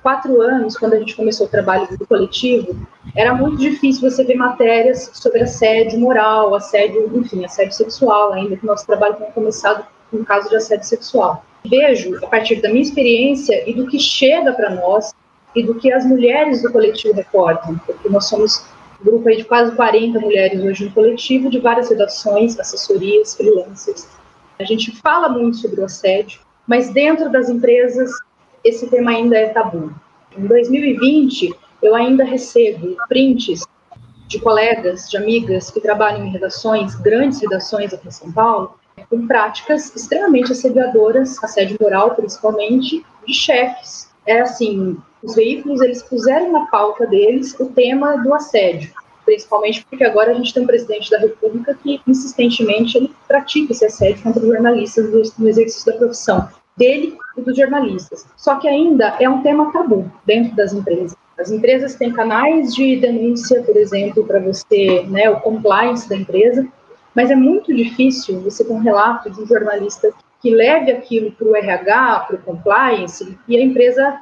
Quatro anos, quando a gente começou o trabalho do coletivo, era muito difícil você ver matérias sobre assédio moral, assédio, enfim, assédio sexual, ainda que o nosso trabalho tenha começado com caso de assédio sexual vejo, a partir da minha experiência e do que chega para nós e do que as mulheres do coletivo reportam, porque nós somos um grupo aí de quase 40 mulheres hoje no coletivo, de várias redações, assessorias, freelancers. A gente fala muito sobre o assédio, mas dentro das empresas esse tema ainda é tabu. Em 2020, eu ainda recebo prints de colegas, de amigas que trabalham em redações, grandes redações aqui em São Paulo, com práticas extremamente assediadoras, assédio moral principalmente, de chefes. É assim, os veículos eles puseram na pauta deles o tema do assédio, principalmente porque agora a gente tem um presidente da República que insistentemente ele pratica esse assédio contra jornalistas no exercício da profissão dele e dos jornalistas. Só que ainda é um tema tabu dentro das empresas. As empresas têm canais de denúncia, por exemplo, para você, né, o compliance da empresa, mas é muito difícil você ter um relato de um jornalista que leve aquilo para o RH, para o compliance, e a empresa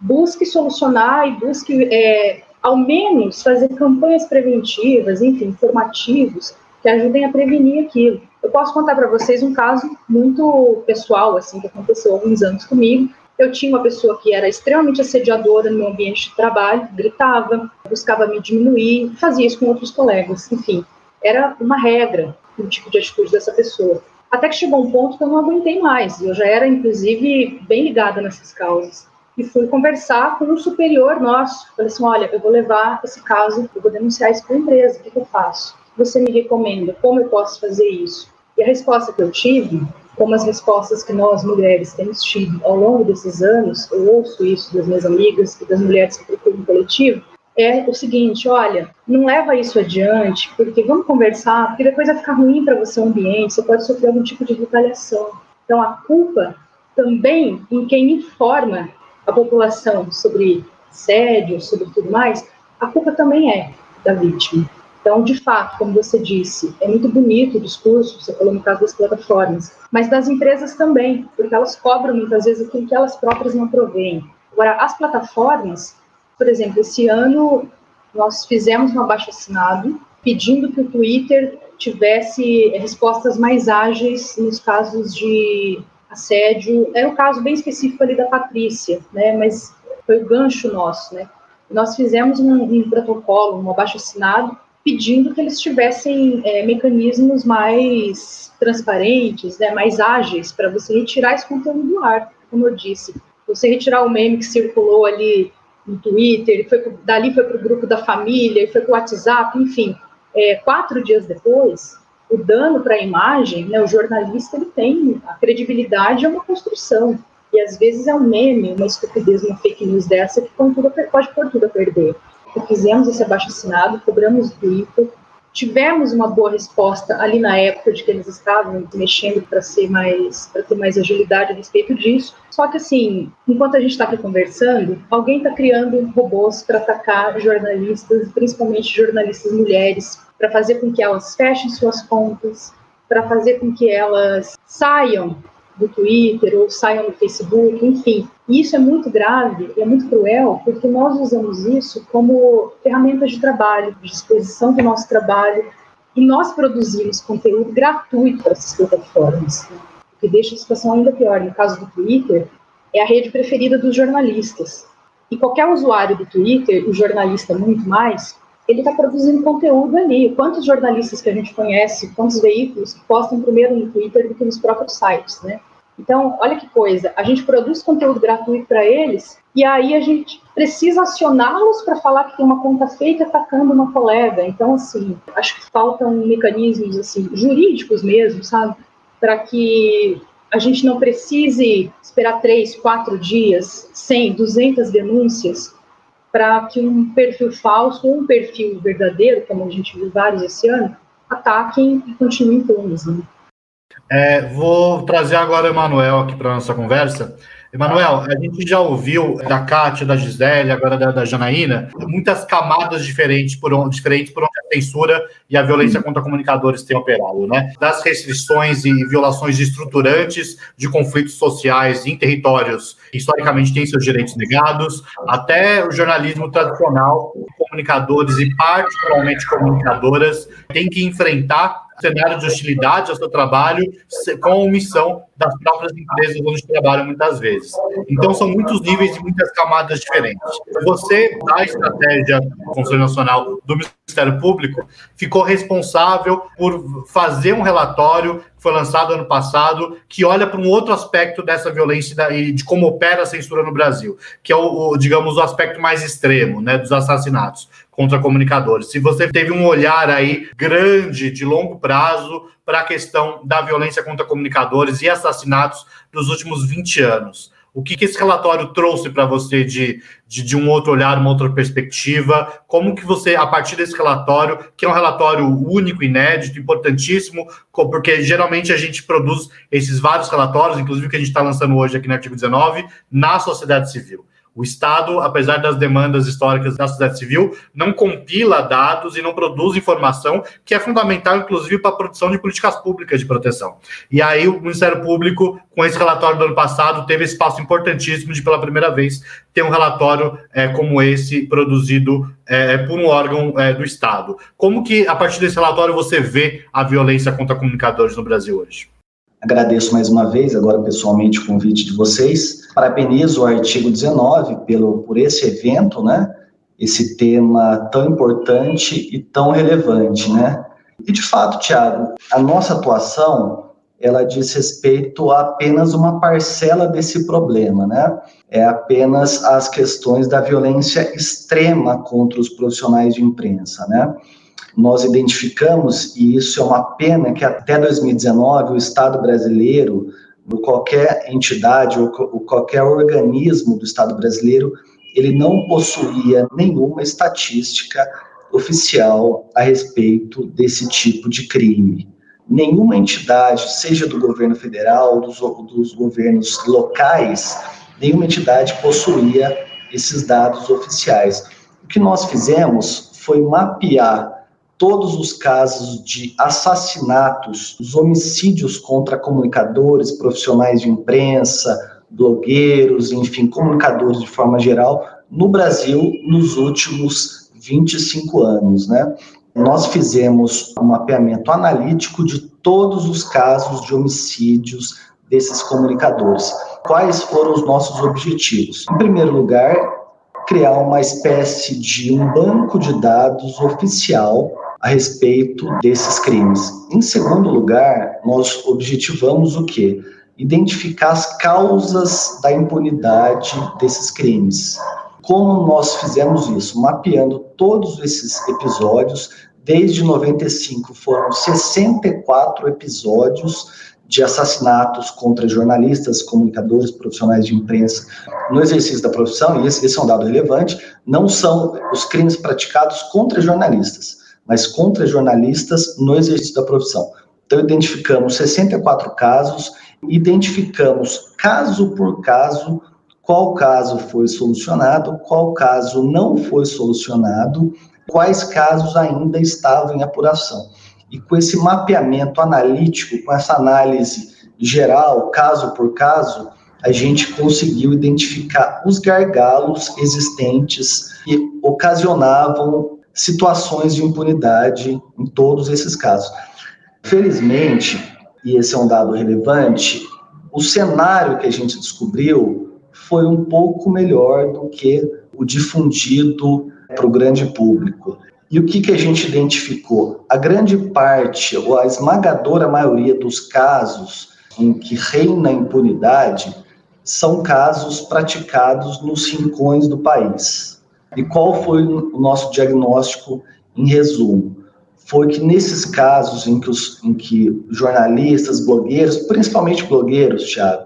busque solucionar e busque, é, ao menos, fazer campanhas preventivas, enfim, informativos, que ajudem a prevenir aquilo. Eu posso contar para vocês um caso muito pessoal, assim, que aconteceu alguns anos comigo. Eu tinha uma pessoa que era extremamente assediadora no meu ambiente de trabalho, gritava, buscava me diminuir, fazia isso com outros colegas, enfim era uma regra o tipo de atitude dessa pessoa. Até que chegou um ponto que eu não aguentei mais. Eu já era, inclusive, bem ligada nessas causas. E fui conversar com um superior nosso. Falei assim: olha, eu vou levar esse caso, eu vou denunciar isso para a empresa, o que, que eu faço? Você me recomenda? Como eu posso fazer isso? E a resposta que eu tive, como as respostas que nós mulheres temos tido ao longo desses anos, eu ouço isso das minhas amigas e das mulheres que procuram coletivo, é o seguinte: olha, não leva isso adiante, porque vamos conversar, porque depois vai ficar ruim para você o ambiente, você pode sofrer algum tipo de retaliação. Então, a culpa também em quem informa a população sobre assédio, sobre tudo mais, a culpa também é da vítima. Então, de fato, como você disse, é muito bonito o discurso, você falou no caso das plataformas, mas das empresas também, porque elas cobram muitas vezes aquilo que elas próprias não provêm. Agora, as plataformas, por exemplo, esse ano nós fizemos um abaixo-assinado pedindo que o Twitter tivesse respostas mais ágeis nos casos de assédio. Era um caso bem específico ali da Patrícia, né? Mas foi o gancho nosso, né? Nós fizemos um, um protocolo, um abaixo-assinado, pedindo que eles tivessem é, mecanismos mais transparentes, né, mais ágeis, para você retirar esse conteúdo do ar, como eu disse. Você retirar o meme que circulou ali no Twitter, foi, dali foi para o grupo da família, foi para o WhatsApp, enfim. É, quatro dias depois, o dano para a imagem, né, o jornalista ele tem a credibilidade é uma construção e às vezes é um meme, uma estupidez, uma fake news dessa que pode pôr tudo a perder. Fizemos esse abaixo assinado, cobramos o Twitter, tivemos uma boa resposta ali na época de que eles estavam mexendo para ser mais para ter mais agilidade a respeito disso. Só que assim, enquanto a gente está aqui conversando, alguém está criando robôs para atacar jornalistas, principalmente jornalistas mulheres, para fazer com que elas fechem suas contas, para fazer com que elas saiam do Twitter ou saiam do Facebook, enfim. E isso é muito grave, é muito cruel, porque nós usamos isso como ferramenta de trabalho, de disposição do nosso trabalho, e nós produzimos conteúdo gratuito para essas plataformas, o que deixa a situação ainda pior. No caso do Twitter, é a rede preferida dos jornalistas. E qualquer usuário do Twitter, o jornalista muito mais, ele está produzindo conteúdo ali. Quantos jornalistas que a gente conhece, quantos veículos que postam primeiro no Twitter do que nos próprios sites, né? Então, olha que coisa, a gente produz conteúdo gratuito para eles e aí a gente precisa acioná-los para falar que tem uma conta feita atacando uma colega. Então, assim, acho que faltam mecanismos assim jurídicos mesmo, sabe, para que a gente não precise esperar três, quatro dias, 100, 200 denúncias para que um perfil falso ou um perfil verdadeiro, como a gente viu vários esse ano, ataquem e continuem impunes. Né? É, vou trazer agora o Emanuel aqui para nossa conversa. Emanuel, a gente já ouviu da Kátia, da Gisele, agora da, da Janaína, muitas camadas diferentes por, onde, diferentes por onde a censura e a violência contra comunicadores têm operado, né? Das restrições e violações estruturantes de conflitos sociais em territórios que historicamente têm seus direitos negados, até o jornalismo tradicional, comunicadores e particularmente comunicadoras têm que enfrentar cenário de hostilidade ao seu trabalho com omissão das próprias empresas onde trabalham muitas vezes. Então, são muitos níveis e muitas camadas diferentes. Você, da estratégia do Conselho Nacional do Ministério Público, ficou responsável por fazer um relatório que foi lançado ano passado, que olha para um outro aspecto dessa violência e de como opera a censura no Brasil, que é o, o digamos, o aspecto mais extremo, né, dos assassinatos contra comunicadores. Se você teve um olhar aí grande, de longo prazo, para a questão da violência contra comunicadores e assassinatos dos últimos 20 anos. O que, que esse relatório trouxe para você de, de, de, um outro olhar, uma outra perspectiva? Como que você, a partir desse relatório, que é um relatório único, inédito, importantíssimo, porque geralmente a gente produz esses vários relatórios, inclusive que a gente está lançando hoje aqui no artigo 19, na sociedade civil. O Estado, apesar das demandas históricas da sociedade civil, não compila dados e não produz informação que é fundamental, inclusive, para a produção de políticas públicas de proteção. E aí o Ministério Público, com esse relatório do ano passado, teve esse passo importantíssimo de, pela primeira vez, ter um relatório é, como esse produzido é, por um órgão é, do Estado. Como que, a partir desse relatório, você vê a violência contra comunicadores no Brasil hoje? Agradeço mais uma vez, agora pessoalmente, o convite de vocês. Parabenizo o artigo 19 pelo, por esse evento, né? Esse tema tão importante e tão relevante, né? E de fato, Tiago, a nossa atuação ela diz respeito a apenas uma parcela desse problema, né? É apenas as questões da violência extrema contra os profissionais de imprensa, né? nós identificamos, e isso é uma pena, que até 2019 o Estado brasileiro, ou qualquer entidade ou qualquer organismo do Estado brasileiro, ele não possuía nenhuma estatística oficial a respeito desse tipo de crime. Nenhuma entidade, seja do governo federal, dos, dos governos locais, nenhuma entidade possuía esses dados oficiais. O que nós fizemos foi mapear todos os casos de assassinatos, os homicídios contra comunicadores, profissionais de imprensa, blogueiros, enfim, comunicadores de forma geral, no Brasil nos últimos 25 anos, né? Nós fizemos um mapeamento analítico de todos os casos de homicídios desses comunicadores. Quais foram os nossos objetivos? Em primeiro lugar, criar uma espécie de um banco de dados oficial a respeito desses crimes. Em segundo lugar, nós objetivamos o quê? Identificar as causas da impunidade desses crimes. Como nós fizemos isso? Mapeando todos esses episódios, desde 95 foram 64 episódios de assassinatos contra jornalistas, comunicadores, profissionais de imprensa no exercício da profissão, e esse, esse é um dado relevante, não são os crimes praticados contra jornalistas mas contra jornalistas no exercício da profissão. Então, identificamos 64 casos, identificamos caso por caso qual caso foi solucionado, qual caso não foi solucionado, quais casos ainda estavam em apuração. E com esse mapeamento analítico, com essa análise geral, caso por caso, a gente conseguiu identificar os gargalos existentes que ocasionavam situações de impunidade em todos esses casos. Felizmente, e esse é um dado relevante, o cenário que a gente descobriu foi um pouco melhor do que o difundido para o grande público. E o que, que a gente identificou? A grande parte, ou a esmagadora maioria dos casos em que reina a impunidade são casos praticados nos rincões do país. E qual foi o nosso diagnóstico em resumo? Foi que nesses casos em que, os, em que jornalistas, blogueiros, principalmente blogueiros, Thiago,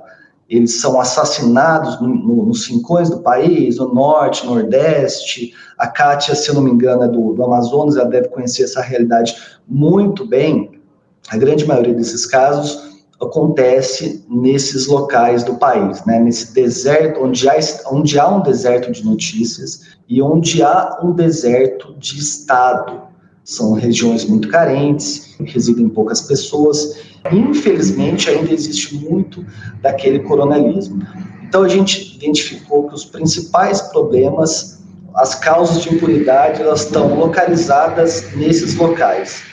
eles são assassinados no, no, nos rincões do país, no norte, nordeste. A Kátia, se eu não me engano, é do, do Amazonas, ela deve conhecer essa realidade muito bem. A grande maioria desses casos, acontece nesses locais do país, né? nesse deserto, onde há, onde há um deserto de notícias e onde há um deserto de Estado. São regiões muito carentes, residem poucas pessoas. Infelizmente, ainda existe muito daquele coronelismo. Então, a gente identificou que os principais problemas, as causas de impunidade, elas estão localizadas nesses locais.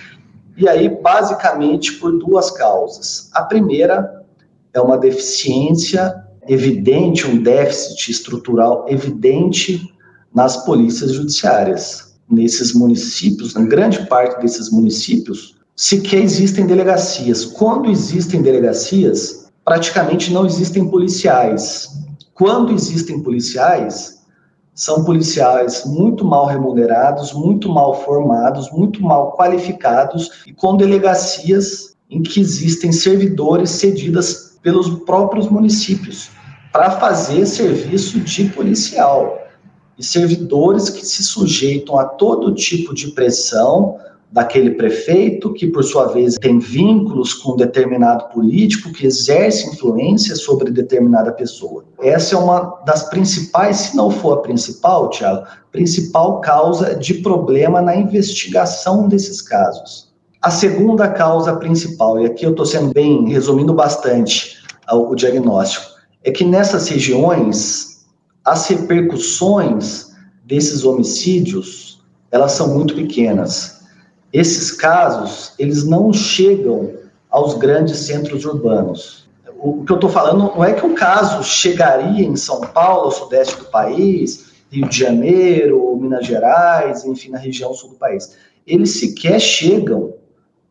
E aí, basicamente, por duas causas. A primeira é uma deficiência evidente, um déficit estrutural evidente nas polícias judiciárias. Nesses municípios, na grande parte desses municípios, sequer existem delegacias. Quando existem delegacias, praticamente não existem policiais. Quando existem policiais, são policiais muito mal remunerados, muito mal formados, muito mal qualificados e com delegacias em que existem servidores cedidas pelos próprios municípios para fazer serviço de policial. E servidores que se sujeitam a todo tipo de pressão, daquele prefeito, que por sua vez tem vínculos com determinado político, que exerce influência sobre determinada pessoa. Essa é uma das principais, se não for a principal, Tiago, principal causa de problema na investigação desses casos. A segunda causa principal, e aqui eu estou sendo bem, resumindo bastante o diagnóstico, é que nessas regiões as repercussões desses homicídios elas são muito pequenas esses casos, eles não chegam aos grandes centros urbanos. O que eu estou falando não é que o caso chegaria em São Paulo, sudeste do país, Rio de Janeiro, Minas Gerais, enfim, na região sul do país. Eles sequer chegam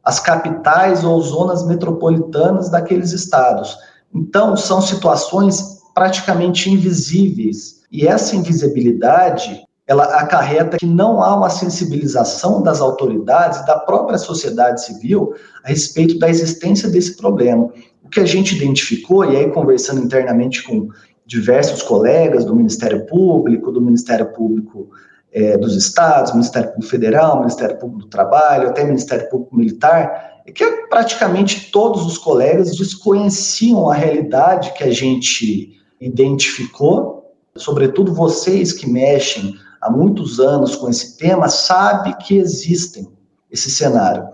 às capitais ou zonas metropolitanas daqueles estados. Então, são situações praticamente invisíveis. E essa invisibilidade ela acarreta que não há uma sensibilização das autoridades, da própria sociedade civil, a respeito da existência desse problema. O que a gente identificou, e aí conversando internamente com diversos colegas do Ministério Público, do Ministério Público é, dos Estados, Ministério Público Federal, Ministério Público do Trabalho, até Ministério Público Militar, é que praticamente todos os colegas desconheciam a realidade que a gente identificou, sobretudo vocês que mexem há muitos anos com esse tema, sabe que existem esse cenário.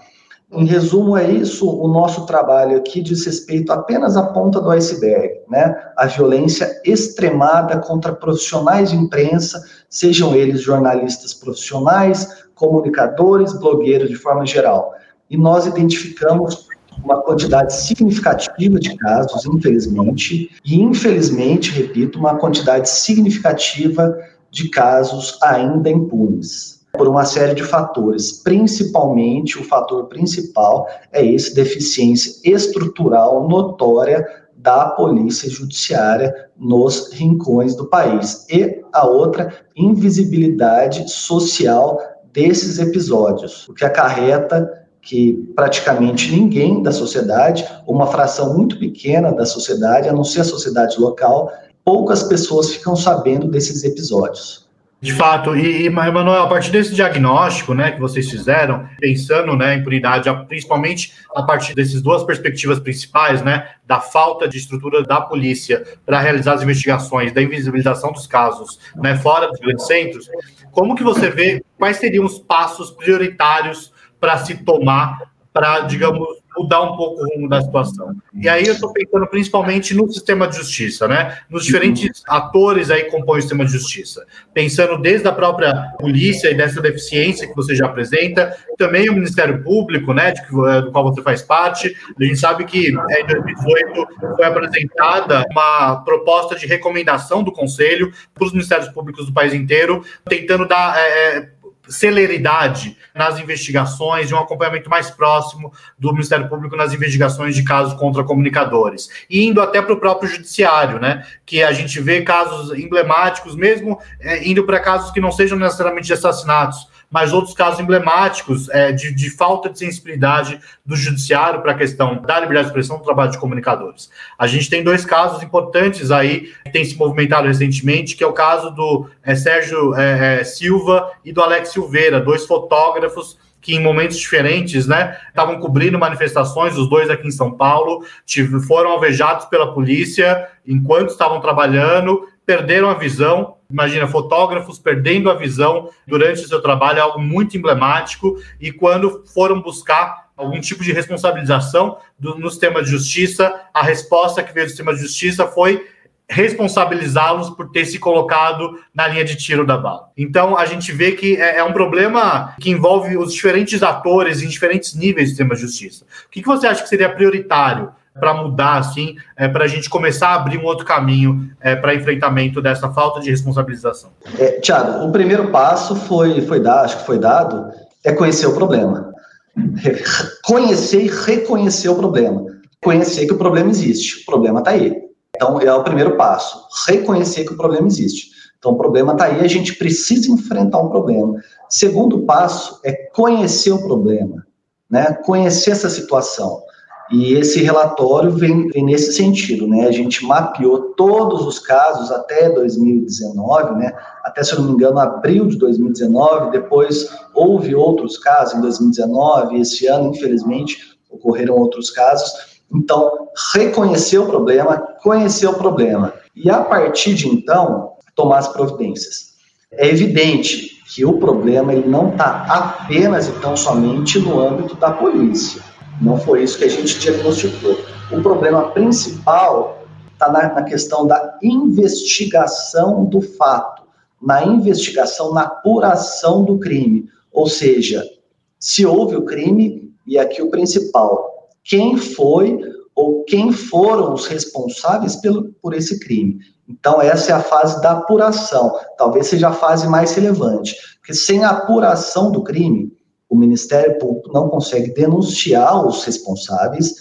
Em resumo, é isso. O nosso trabalho aqui diz respeito apenas à ponta do iceberg, né? A violência extremada contra profissionais de imprensa, sejam eles jornalistas profissionais, comunicadores, blogueiros de forma geral. E nós identificamos uma quantidade significativa de casos, infelizmente, e infelizmente, repito, uma quantidade significativa de casos ainda impunes, por uma série de fatores. Principalmente, o fator principal é esse deficiência estrutural notória da polícia judiciária nos rincões do país. E a outra, invisibilidade social desses episódios, o que acarreta que praticamente ninguém da sociedade, uma fração muito pequena da sociedade, a não ser a sociedade local, poucas pessoas ficam sabendo desses episódios. De fato, e, e Emanuel, a partir desse diagnóstico né, que vocês fizeram, pensando né, em impunidade, principalmente a partir dessas duas perspectivas principais, né, da falta de estrutura da polícia para realizar as investigações, da invisibilização dos casos né, fora dos grandes centros, como que você vê quais seriam os passos prioritários para se tomar para, digamos, mudar um pouco o rumo da situação. E aí eu estou pensando principalmente no sistema de justiça, né? Nos diferentes atores aí que compõem o sistema de justiça. Pensando desde a própria polícia e dessa deficiência que você já apresenta, também o Ministério Público, né, de, do qual você faz parte. A gente sabe que é, em 2018 foi apresentada uma proposta de recomendação do Conselho para os Ministérios Públicos do país inteiro, tentando dar. É, é celeridade nas investigações e um acompanhamento mais próximo do Ministério Público nas investigações de casos contra comunicadores. E indo até para o próprio judiciário, né? Que a gente vê casos emblemáticos, mesmo é, indo para casos que não sejam necessariamente de assassinatos, mas outros casos emblemáticos é, de, de, falta de sensibilidade do judiciário para a questão da liberdade de expressão do trabalho de comunicadores. A gente tem dois casos importantes aí que têm se movimentado recentemente, que é o caso do é, Sérgio é, é Silva e do Alex Silveira, dois fotógrafos que em momentos diferentes, né, estavam cobrindo manifestações, os dois aqui em São Paulo, foram alvejados pela polícia enquanto estavam trabalhando, perderam a visão. Imagina, fotógrafos perdendo a visão durante o seu trabalho, é algo muito emblemático. E quando foram buscar algum tipo de responsabilização do, no sistema de justiça, a resposta que veio do sistema de justiça foi responsabilizá-los por ter se colocado na linha de tiro da bala. Então, a gente vê que é, é um problema que envolve os diferentes atores em diferentes níveis do sistema de justiça. O que, que você acha que seria prioritário para mudar, assim, é, para a gente começar a abrir um outro caminho é, para enfrentamento dessa falta de responsabilização? É, Tiago, o primeiro passo foi, foi dado, acho que foi dado, é conhecer o problema. Conhecer e reconhecer o problema. Conhecer que o problema existe. O problema está aí. Então, é o primeiro passo. Reconhecer que o problema existe. Então, o problema está aí, a gente precisa enfrentar o problema. Segundo passo é conhecer o problema, né? Conhecer essa situação. E esse relatório vem, vem, nesse sentido, né? A gente mapeou todos os casos até 2019, né? Até, se eu não me engano, abril de 2019. Depois houve outros casos em 2019. Esse ano, infelizmente, ocorreram outros casos. Então, reconhecer o problema, conhecer o problema e a partir de então tomar as providências. É evidente que o problema ele não está apenas e tão somente no âmbito da polícia. Não foi isso que a gente diagnosticou. O problema principal está na, na questão da investigação do fato, na investigação, na apuração do crime. Ou seja, se houve o crime, e aqui o principal, quem foi ou quem foram os responsáveis pelo, por esse crime. Então, essa é a fase da apuração, talvez seja a fase mais relevante, porque sem a apuração do crime, o Ministério Público não consegue denunciar os responsáveis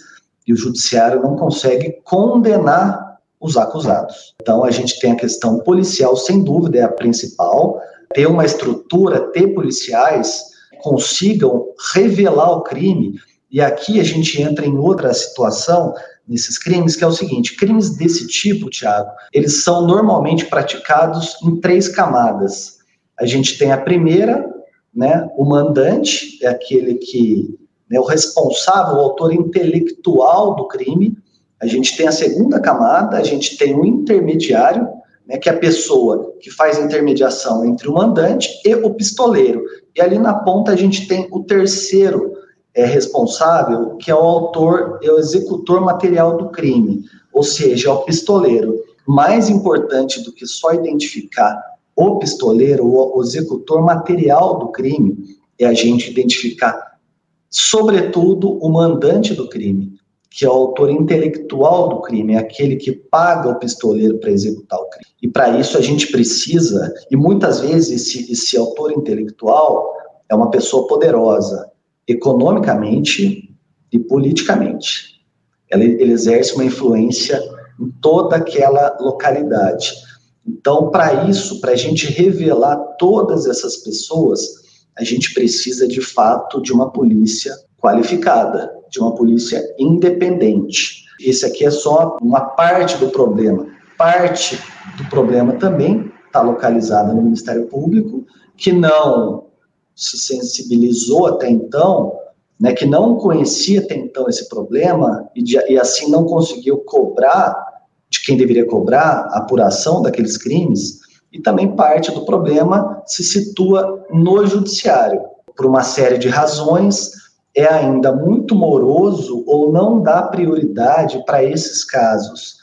e o Judiciário não consegue condenar os acusados. Então, a gente tem a questão policial, sem dúvida, é a principal, ter uma estrutura, ter policiais consigam revelar o crime e aqui a gente entra em outra situação nesses crimes, que é o seguinte: crimes desse tipo, Tiago, eles são normalmente praticados em três camadas. A gente tem a primeira, né, o mandante, é aquele que né, o responsável, o autor intelectual do crime. A gente tem a segunda camada, a gente tem o intermediário, né, que é a pessoa que faz a intermediação entre o mandante e o pistoleiro. E ali na ponta a gente tem o terceiro é responsável, que é o autor, é o executor material do crime, ou seja, é o pistoleiro. Mais importante do que só identificar o pistoleiro, o executor material do crime, é a gente identificar, sobretudo, o mandante do crime, que é o autor intelectual do crime, é aquele que paga o pistoleiro para executar o crime. E para isso a gente precisa, e muitas vezes esse, esse autor intelectual é uma pessoa poderosa, economicamente e politicamente. Ela, ele exerce uma influência em toda aquela localidade. Então, para isso, para a gente revelar todas essas pessoas, a gente precisa de fato de uma polícia qualificada, de uma polícia independente. Esse aqui é só uma parte do problema. Parte do problema também está localizada no Ministério Público, que não se sensibilizou até então, né, que não conhecia até então esse problema e, de, e assim não conseguiu cobrar de quem deveria cobrar a apuração daqueles crimes, e também parte do problema se situa no judiciário. Por uma série de razões, é ainda muito moroso ou não dá prioridade para esses casos.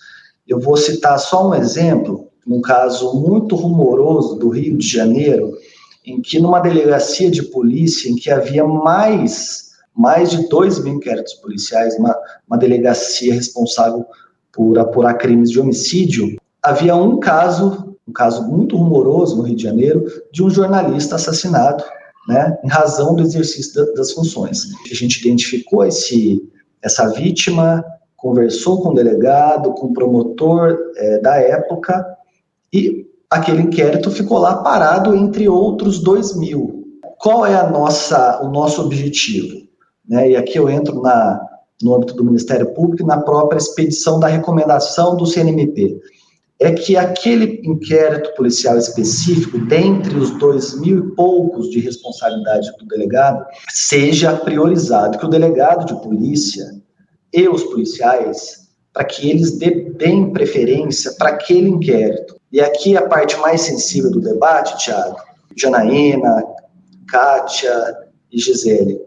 Eu vou citar só um exemplo, um caso muito rumoroso do Rio de Janeiro, em que numa delegacia de polícia, em que havia mais, mais de dois mil inquéritos policiais, uma, uma delegacia responsável por apurar crimes de homicídio, havia um caso, um caso muito rumoroso no Rio de Janeiro, de um jornalista assassinado, né, em razão do exercício da, das funções. A gente identificou esse, essa vítima, conversou com o delegado, com o promotor é, da época, e aquele inquérito ficou lá parado entre outros dois mil. Qual é a nossa, o nosso objetivo? Né? E aqui eu entro na, no âmbito do Ministério Público e na própria expedição da recomendação do CNMP. é que aquele inquérito policial específico, dentre os dois mil e poucos de responsabilidade do delegado, seja priorizado, que o delegado de polícia e os policiais, para que eles deem preferência para aquele inquérito. E aqui a parte mais sensível do debate, Tiago, Janaína, Kátia e Gisele.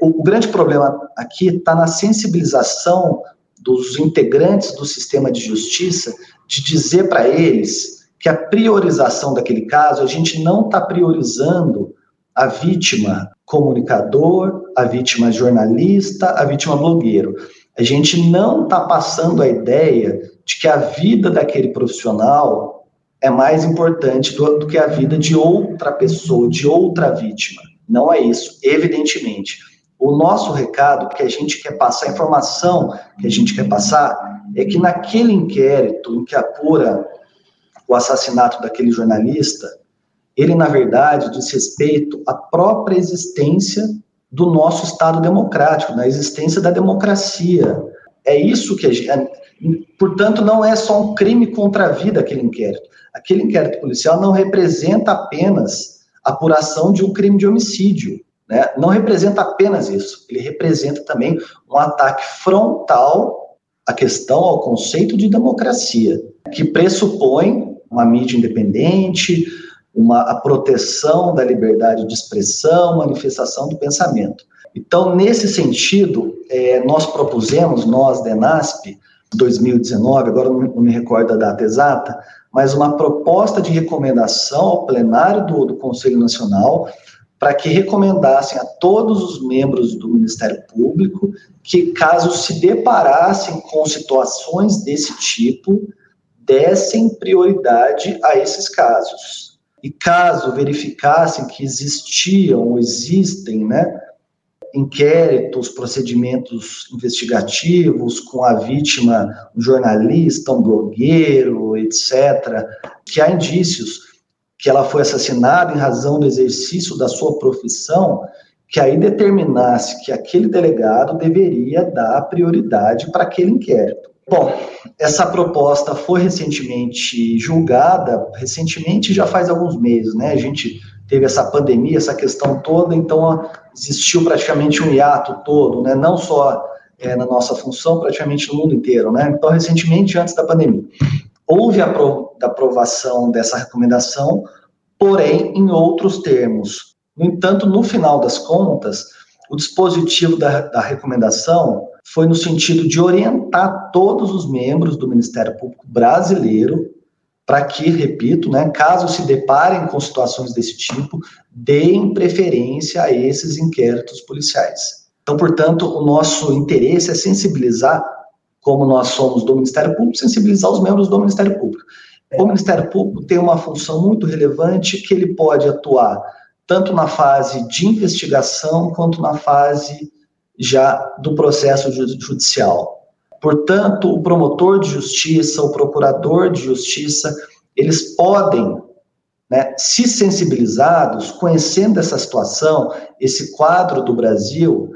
O, o grande problema aqui está na sensibilização dos integrantes do sistema de justiça de dizer para eles que a priorização daquele caso, a gente não está priorizando a vítima comunicador, a vítima jornalista, a vítima blogueiro. A gente não está passando a ideia de que a vida daquele profissional é mais importante do, do que a vida de outra pessoa, de outra vítima. Não é isso, evidentemente. O nosso recado, que a gente quer passar, a informação que a gente quer passar, é que naquele inquérito em que apura o assassinato daquele jornalista, ele, na verdade, diz respeito à própria existência do nosso Estado democrático, na existência da democracia. É isso que a gente. É, portanto, não é só um crime contra a vida aquele inquérito. Aquele inquérito policial não representa apenas a apuração de um crime de homicídio. Né? Não representa apenas isso, ele representa também um ataque frontal à questão, ao conceito de democracia, que pressupõe uma mídia independente, uma, a proteção da liberdade de expressão, manifestação do pensamento. Então, nesse sentido, é, nós propusemos, nós, DENASP, 2019, agora não me recordo a data exata, mas uma proposta de recomendação ao plenário do, do Conselho Nacional para que recomendassem a todos os membros do Ministério Público que, caso se deparassem com situações desse tipo, dessem prioridade a esses casos. E caso verificassem que existiam ou existem, né, inquéritos, procedimentos investigativos com a vítima, um jornalista, um blogueiro, etc., que há indícios que ela foi assassinada em razão do exercício da sua profissão, que aí determinasse que aquele delegado deveria dar prioridade para aquele inquérito. Bom, essa proposta foi recentemente julgada, recentemente já faz alguns meses, né? A gente teve essa pandemia, essa questão toda, então existiu praticamente um hiato todo, né? Não só é, na nossa função, praticamente no mundo inteiro, né? Então, recentemente, antes da pandemia houve a aprovação dessa recomendação, porém em outros termos. No entanto, no final das contas, o dispositivo da, da recomendação foi no sentido de orientar todos os membros do Ministério Público brasileiro para que, repito, né, caso se deparem com situações desse tipo, deem preferência a esses inquéritos policiais. Então, portanto, o nosso interesse é sensibilizar como nós somos do Ministério Público, sensibilizar os membros do Ministério Público. O Ministério Público tem uma função muito relevante que ele pode atuar tanto na fase de investigação quanto na fase já do processo judicial. Portanto, o promotor de justiça, o procurador de justiça, eles podem, né, se sensibilizados, conhecendo essa situação, esse quadro do Brasil,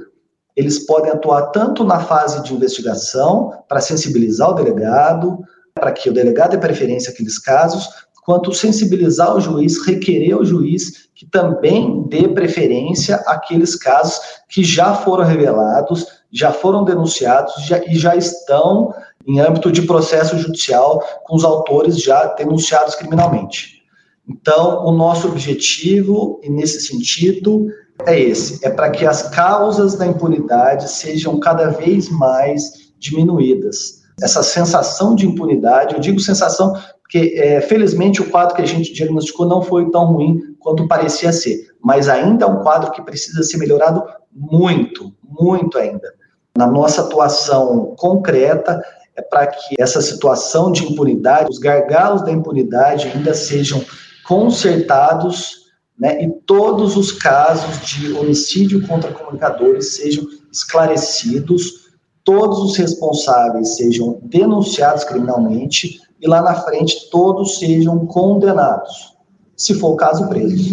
eles podem atuar tanto na fase de investigação, para sensibilizar o delegado, para que o delegado dê preferência àqueles casos, quanto sensibilizar o juiz, requerer ao juiz que também dê preferência àqueles casos que já foram revelados, já foram denunciados já, e já estão em âmbito de processo judicial com os autores já denunciados criminalmente. Então, o nosso objetivo, nesse sentido, é esse: é para que as causas da impunidade sejam cada vez mais diminuídas. Essa sensação de impunidade, eu digo sensação porque, é, felizmente, o quadro que a gente diagnosticou não foi tão ruim quanto parecia ser, mas ainda é um quadro que precisa ser melhorado muito, muito ainda. Na nossa atuação concreta, é para que essa situação de impunidade, os gargalos da impunidade ainda sejam consertados né, e todos os casos de homicídio contra comunicadores sejam esclarecidos, todos os responsáveis sejam denunciados criminalmente e lá na frente todos sejam condenados, se for o caso, presos.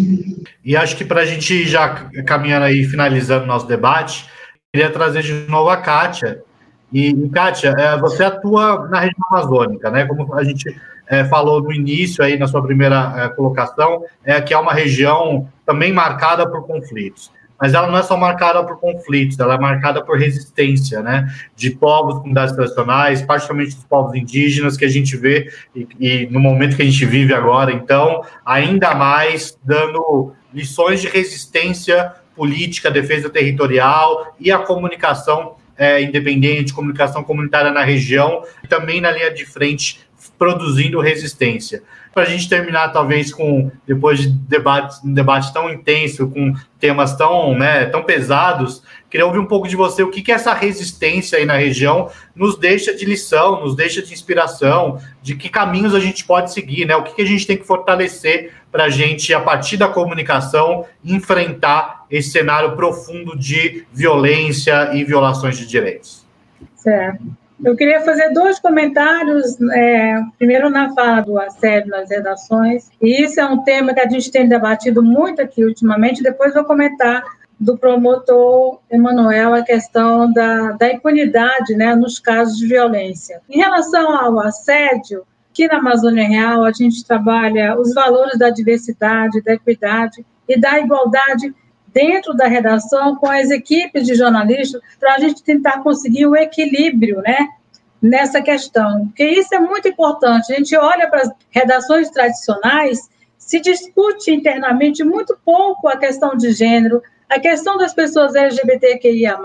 E acho que para a gente já caminhando aí, finalizando nosso debate, queria trazer de novo a Kátia. E, Kátia, é, você atua na região amazônica, né? Como a gente é, falou no início aí na sua primeira é, colocação, é que é uma região também marcada por conflitos mas ela não é só marcada por conflitos, ela é marcada por resistência, né? De povos, comunidades tradicionais, particularmente dos povos indígenas que a gente vê e, e, no momento que a gente vive agora, então, ainda mais dando lições de resistência política, defesa territorial e a comunicação é, independente, comunicação comunitária na região, também na linha de frente, produzindo resistência para a gente terminar, talvez, com depois de debate, um debate tão intenso, com temas tão, né, tão pesados, queria ouvir um pouco de você o que, que essa resistência aí na região nos deixa de lição, nos deixa de inspiração, de que caminhos a gente pode seguir, né? O que, que a gente tem que fortalecer para a gente, a partir da comunicação, enfrentar esse cenário profundo de violência e violações de direitos. Certo. Eu queria fazer dois comentários. É, primeiro, na fala do assédio nas redações, e isso é um tema que a gente tem debatido muito aqui ultimamente. Depois, vou comentar do promotor Emanuel a questão da, da impunidade né, nos casos de violência. Em relação ao assédio, aqui na Amazônia Real, a gente trabalha os valores da diversidade, da equidade e da igualdade dentro da redação com as equipes de jornalistas para a gente tentar conseguir o equilíbrio, né? Nessa questão, porque isso é muito importante. A gente olha para as redações tradicionais, se discute internamente muito pouco a questão de gênero, a questão das pessoas LGBTQIA+,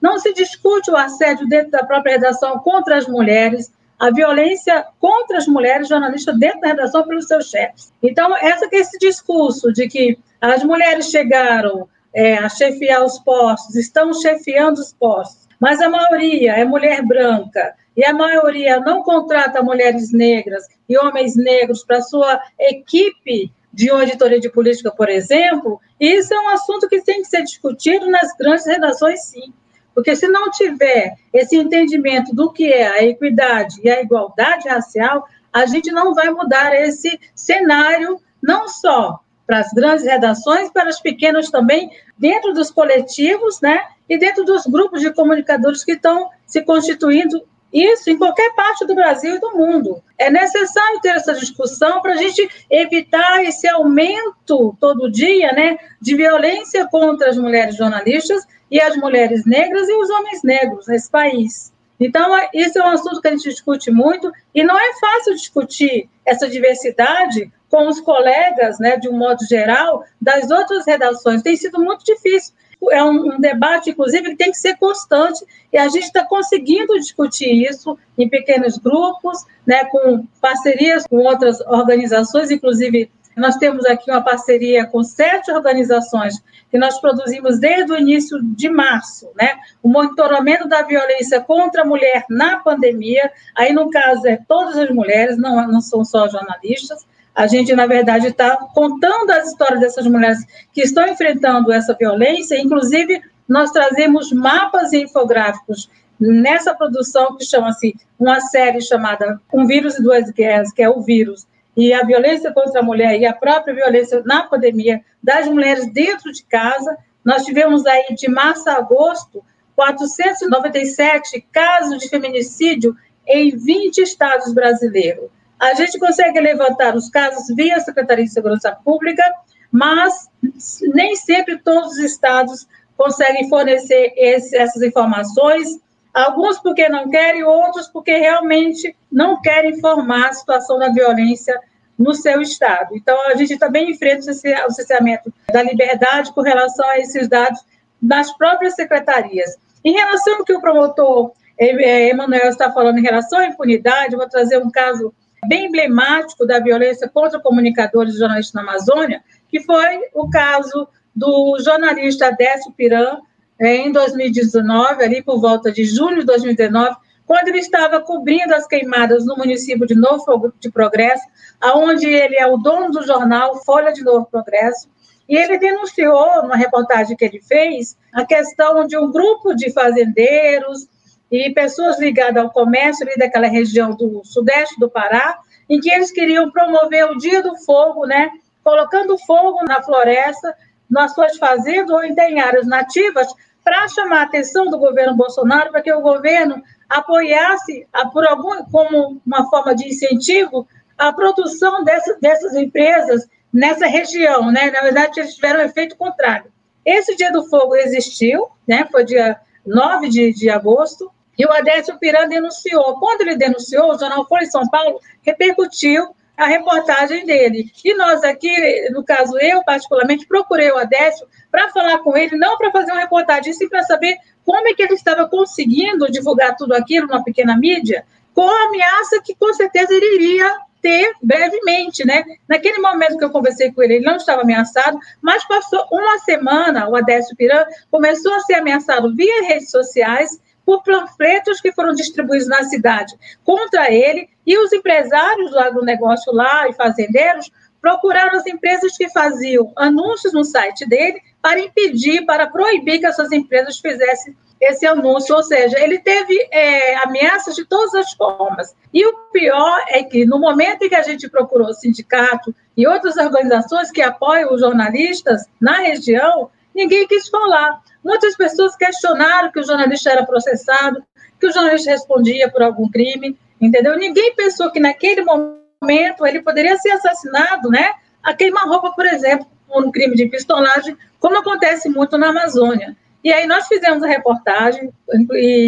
não se discute o assédio dentro da própria redação contra as mulheres, a violência contra as mulheres jornalistas dentro da redação pelos seus chefes. Então, essa, esse discurso de que as mulheres chegaram é, a chefiar os postos, estão chefiando os postos, mas a maioria é mulher branca e a maioria não contrata mulheres negras e homens negros para sua equipe de auditoria de política, por exemplo, isso é um assunto que tem que ser discutido nas grandes redações, sim. Porque se não tiver esse entendimento do que é a equidade e a igualdade racial, a gente não vai mudar esse cenário, não só para as grandes redações, para as pequenas também, dentro dos coletivos, né? E dentro dos grupos de comunicadores que estão se constituindo, isso em qualquer parte do Brasil e do mundo. É necessário ter essa discussão para a gente evitar esse aumento todo dia, né, de violência contra as mulheres jornalistas e as mulheres negras e os homens negros nesse país. Então, isso é um assunto que a gente discute muito, e não é fácil discutir essa diversidade com os colegas, né, de um modo geral, das outras redações. Tem sido muito difícil. É um, um debate, inclusive, que tem que ser constante, e a gente está conseguindo discutir isso em pequenos grupos, né, com parcerias com outras organizações, inclusive nós temos aqui uma parceria com sete organizações que nós produzimos desde o início de março, né? O monitoramento da violência contra a mulher na pandemia. Aí, no caso, é todas as mulheres, não, não são só jornalistas. A gente, na verdade, está contando as histórias dessas mulheres que estão enfrentando essa violência. Inclusive, nós trazemos mapas e infográficos nessa produção que chama-se uma série chamada Um Vírus e Duas Guerras, que é o vírus e a violência contra a mulher e a própria violência na pandemia das mulheres dentro de casa. Nós tivemos aí de março a agosto 497 casos de feminicídio em 20 estados brasileiros. A gente consegue levantar os casos via Secretaria de Segurança Pública, mas nem sempre todos os estados conseguem fornecer esse, essas informações Alguns porque não querem, outros porque realmente não querem informar a situação da violência no seu estado. Então, a gente também enfrenta o cerceamento da liberdade com relação a esses dados das próprias secretarias. Em relação ao que o promotor Emanuel está falando em relação à impunidade, vou trazer um caso bem emblemático da violência contra comunicadores e jornalistas na Amazônia, que foi o caso do jornalista Décio Piran, é, em 2019, ali por volta de junho de 2019, quando ele estava cobrindo as queimadas no município de Novo de Progresso, aonde ele é o dono do jornal Folha de Novo Progresso, e ele denunciou, numa reportagem que ele fez, a questão de um grupo de fazendeiros e pessoas ligadas ao comércio ali daquela região do sudeste do Pará, em que eles queriam promover o Dia do Fogo, né, colocando fogo na floresta nas suas fazendas ou em áreas nativas para chamar a atenção do governo Bolsonaro para que o governo apoiasse, por algum, como uma forma de incentivo, a produção dessas, dessas empresas nessa região, né? Na verdade, eles tiveram um efeito contrário. Esse Dia do Fogo existiu, né? Foi dia 9 de, de agosto, e o Adécio Piran denunciou. Quando ele denunciou, o jornal Folha de São Paulo repercutiu a reportagem dele. E nós aqui, no caso eu particularmente, procurei o Adécio para falar com ele, não para fazer uma reportagem, sim para saber como é que ele estava conseguindo divulgar tudo aquilo numa pequena mídia, com a ameaça que com certeza ele iria ter brevemente, né? Naquele momento que eu conversei com ele, ele não estava ameaçado, mas passou uma semana, o Adécio Piran começou a ser ameaçado via redes sociais por panfletos que foram distribuídos na cidade contra ele, e os empresários do agronegócio lá e fazendeiros procuraram as empresas que faziam anúncios no site dele para impedir, para proibir que essas empresas fizessem esse anúncio, ou seja, ele teve é, ameaças de todas as formas. E o pior é que, no momento em que a gente procurou o sindicato e outras organizações que apoiam os jornalistas na região, ninguém quis falar. Muitas pessoas questionaram que o jornalista era processado, que o jornalista respondia por algum crime, entendeu? Ninguém pensou que naquele momento ele poderia ser assassinado, né? A queima-roupa, por exemplo, um crime de pistolagem, como acontece muito na Amazônia. E aí nós fizemos a reportagem,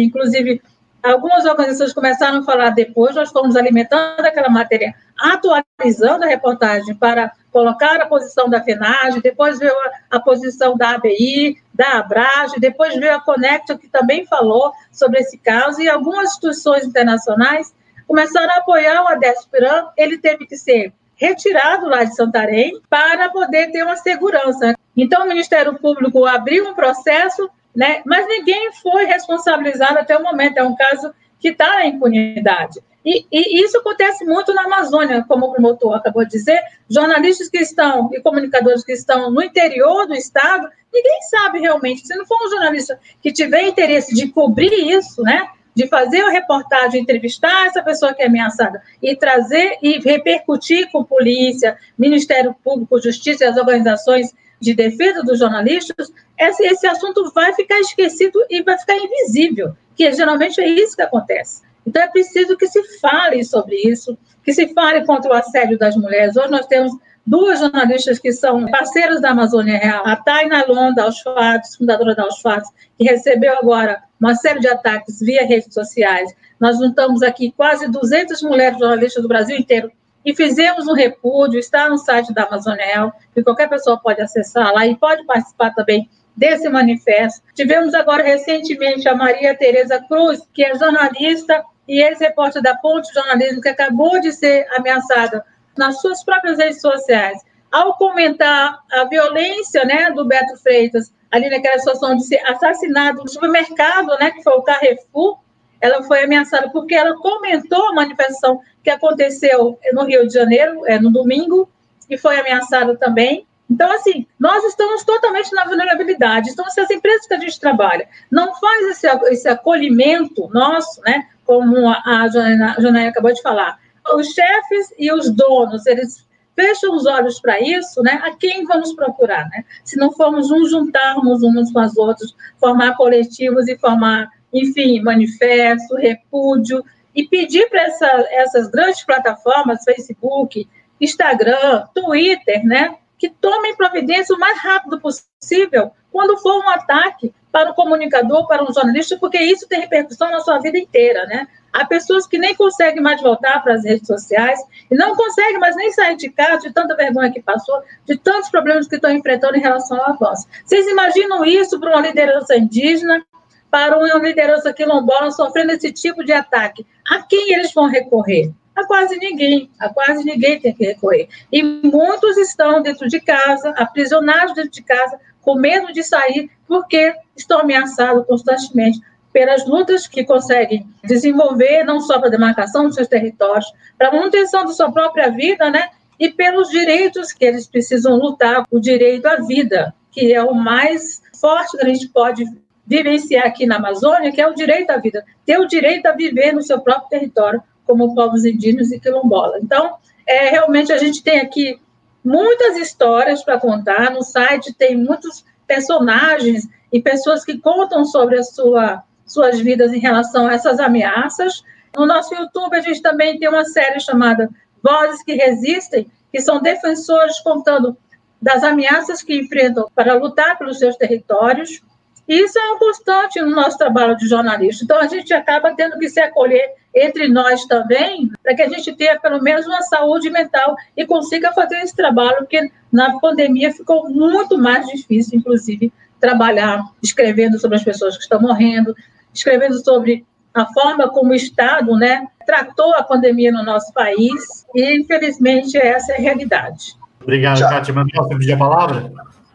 inclusive algumas organizações começaram a falar depois, nós fomos alimentando aquela matéria, atualizando a reportagem para colocar a posição da FENAGE, depois veio a, a posição da ABI, da Abrage, depois veio a Conecta, que também falou sobre esse caso, e algumas instituições internacionais começaram a apoiar o Adespran, ele teve que ser retirado lá de Santarém para poder ter uma segurança. Então, o Ministério Público abriu um processo, né, mas ninguém foi responsabilizado até o momento. É um caso que está na impunidade. E, e, isso acontece muito na Amazônia, como o promotor acabou de dizer. Jornalistas que estão e comunicadores que estão no interior do estado, ninguém sabe realmente. Se não for um jornalista que tiver interesse de cobrir isso, né, de fazer a reportagem, entrevistar essa pessoa que é ameaçada e trazer e repercutir com polícia, Ministério Público, Justiça e as organizações de defesa dos jornalistas, esse, esse assunto vai ficar esquecido e vai ficar invisível, que geralmente é isso que acontece. Então, é preciso que se fale sobre isso, que se fale contra o assédio das mulheres. Hoje nós temos duas jornalistas que são parceiras da Amazônia Real, a Taina Londa Alfates, fundadora da Alfates, que recebeu agora uma série de ataques via redes sociais. Nós juntamos aqui quase 200 mulheres jornalistas do Brasil inteiro e fizemos um repúdio, está no site da Amazônia Real, que qualquer pessoa pode acessar lá e pode participar também desse manifesto. Tivemos agora recentemente a Maria Tereza Cruz, que é jornalista e ex-repórter da Ponte Jornalismo, que acabou de ser ameaçada nas suas próprias redes sociais, ao comentar a violência né, do Beto Freitas, ali naquela situação de ser assassinado no supermercado, né, que foi o Carrefour, ela foi ameaçada porque ela comentou a manifestação que aconteceu no Rio de Janeiro, é, no domingo, e foi ameaçada também. Então, assim, nós estamos totalmente na vulnerabilidade. Então, se as empresas que a gente trabalha não faz esse, esse acolhimento nosso, né, como a, a Janaína acabou de falar, os chefes e os donos, eles fecham os olhos para isso, né? A quem vamos procurar, né? Se não formos uns juntarmos uns com as outras, formar coletivos e formar, enfim, manifesto, repúdio e pedir para essa, essas grandes plataformas, Facebook, Instagram, Twitter, né? Que tomem providência o mais rápido possível quando for um ataque para o comunicador, para um jornalista, porque isso tem repercussão na sua vida inteira, né? Há pessoas que nem conseguem mais voltar para as redes sociais e não conseguem mais nem sair de casa de tanta vergonha que passou, de tantos problemas que estão enfrentando em relação ao avanço. Vocês imaginam isso para uma liderança indígena, para uma liderança quilombola sofrendo esse tipo de ataque? A quem eles vão recorrer? A quase ninguém, a quase ninguém tem que recorrer. E muitos estão dentro de casa, aprisionados dentro de casa, com medo de sair, porque estão ameaçados constantemente pelas lutas que conseguem desenvolver, não só para a demarcação dos seus territórios, para a manutenção da sua própria vida, né? E pelos direitos que eles precisam lutar, o direito à vida, que é o mais forte que a gente pode vivenciar aqui na Amazônia, que é o direito à vida, ter o direito a viver no seu próprio território, como povos indígenas e quilombola. Então, é, realmente a gente tem aqui muitas histórias para contar, no site tem muitos personagens e pessoas que contam sobre a sua suas vidas em relação a essas ameaças. No nosso YouTube, a gente também tem uma série chamada Vozes que Resistem, que são defensores contando das ameaças que enfrentam para lutar pelos seus territórios. E isso é um constante no nosso trabalho de jornalista. Então, a gente acaba tendo que se acolher entre nós também, para que a gente tenha pelo menos uma saúde mental e consiga fazer esse trabalho, porque na pandemia ficou muito mais difícil, inclusive, trabalhar escrevendo sobre as pessoas que estão morrendo, escrevendo sobre a forma como o Estado né, tratou a pandemia no nosso país, e infelizmente essa é a realidade. Obrigado, Tiago. Kátia. Mas posso pedir a palavra?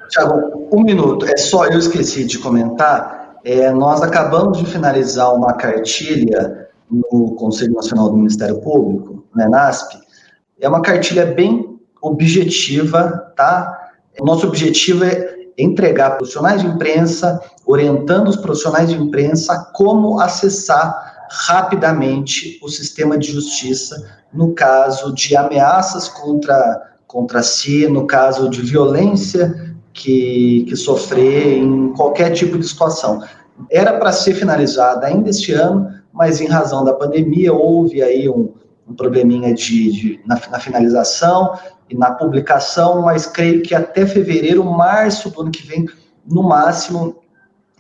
Tiago, um minuto. É só, eu esqueci de comentar, é, nós acabamos de finalizar uma cartilha no Conselho Nacional do Ministério Público, né, NASP. É uma cartilha bem objetiva, tá? Nosso objetivo é entregar profissionais de imprensa, orientando os profissionais de imprensa como acessar rapidamente o sistema de justiça no caso de ameaças contra, contra si, no caso de violência que, que sofrer em qualquer tipo de situação. Era para ser finalizada ainda este ano, mas em razão da pandemia houve aí um, um probleminha de, de na, na, finalização e na publicação, mas creio que até fevereiro, março do ano que vem, no máximo,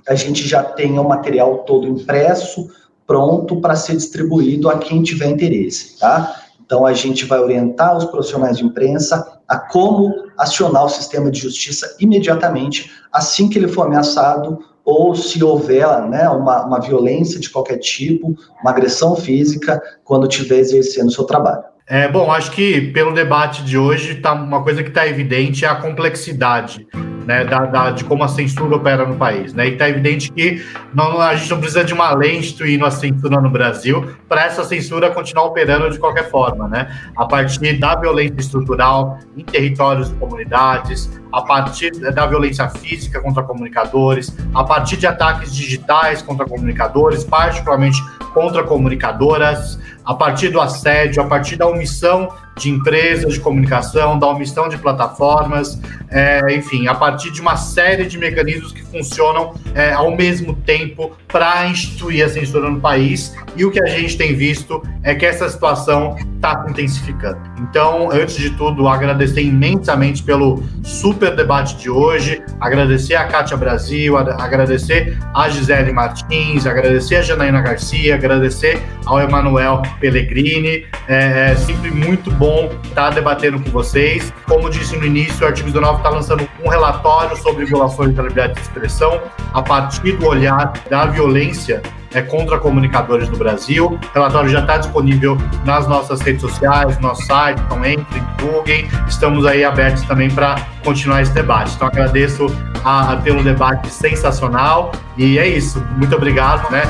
a gente já tenha o material todo impresso, pronto para ser distribuído a quem tiver interesse, tá? Então a gente vai orientar os profissionais de imprensa a como acionar o sistema de justiça imediatamente assim que ele for ameaçado ou se houver né, uma, uma violência de qualquer tipo, uma agressão física, quando estiver exercendo o seu trabalho. É, bom, acho que pelo debate de hoje, tá, uma coisa que está evidente é a complexidade né, da, da, de como a censura opera no país. Né? E está evidente que não, a gente não precisa de uma lei instituindo a censura no Brasil para essa censura continuar operando de qualquer forma, né? a partir da violência estrutural em territórios e comunidades, a partir da violência física contra comunicadores, a partir de ataques digitais contra comunicadores, particularmente contra comunicadoras, a partir do assédio, a partir da omissão de empresas de comunicação, da omissão de plataformas, é, enfim, a partir de uma série de mecanismos que funcionam é, ao mesmo tempo para instituir a censura no país. E o que a gente tem visto é que essa situação está se intensificando. Então, antes de tudo, agradecer imensamente pelo super debate de hoje, agradecer a Kátia Brasil, agradecer a Gisele Martins, agradecer a Janaína Garcia, agradecer ao Emanuel Pellegrini. É, é sempre muito bom estar tá debatendo com vocês. Como disse no início, o Artigo 19 está lançando um relatório sobre violações da liberdade de expressão a partir do olhar da violência é, contra comunicadores no Brasil. O relatório já está disponível nas nossas redes sociais, no nosso site, então entrem, divulguem. Estamos aí abertos também para continuar esse debate. Então agradeço a, a pelo debate sensacional e é isso. Muito obrigado, né?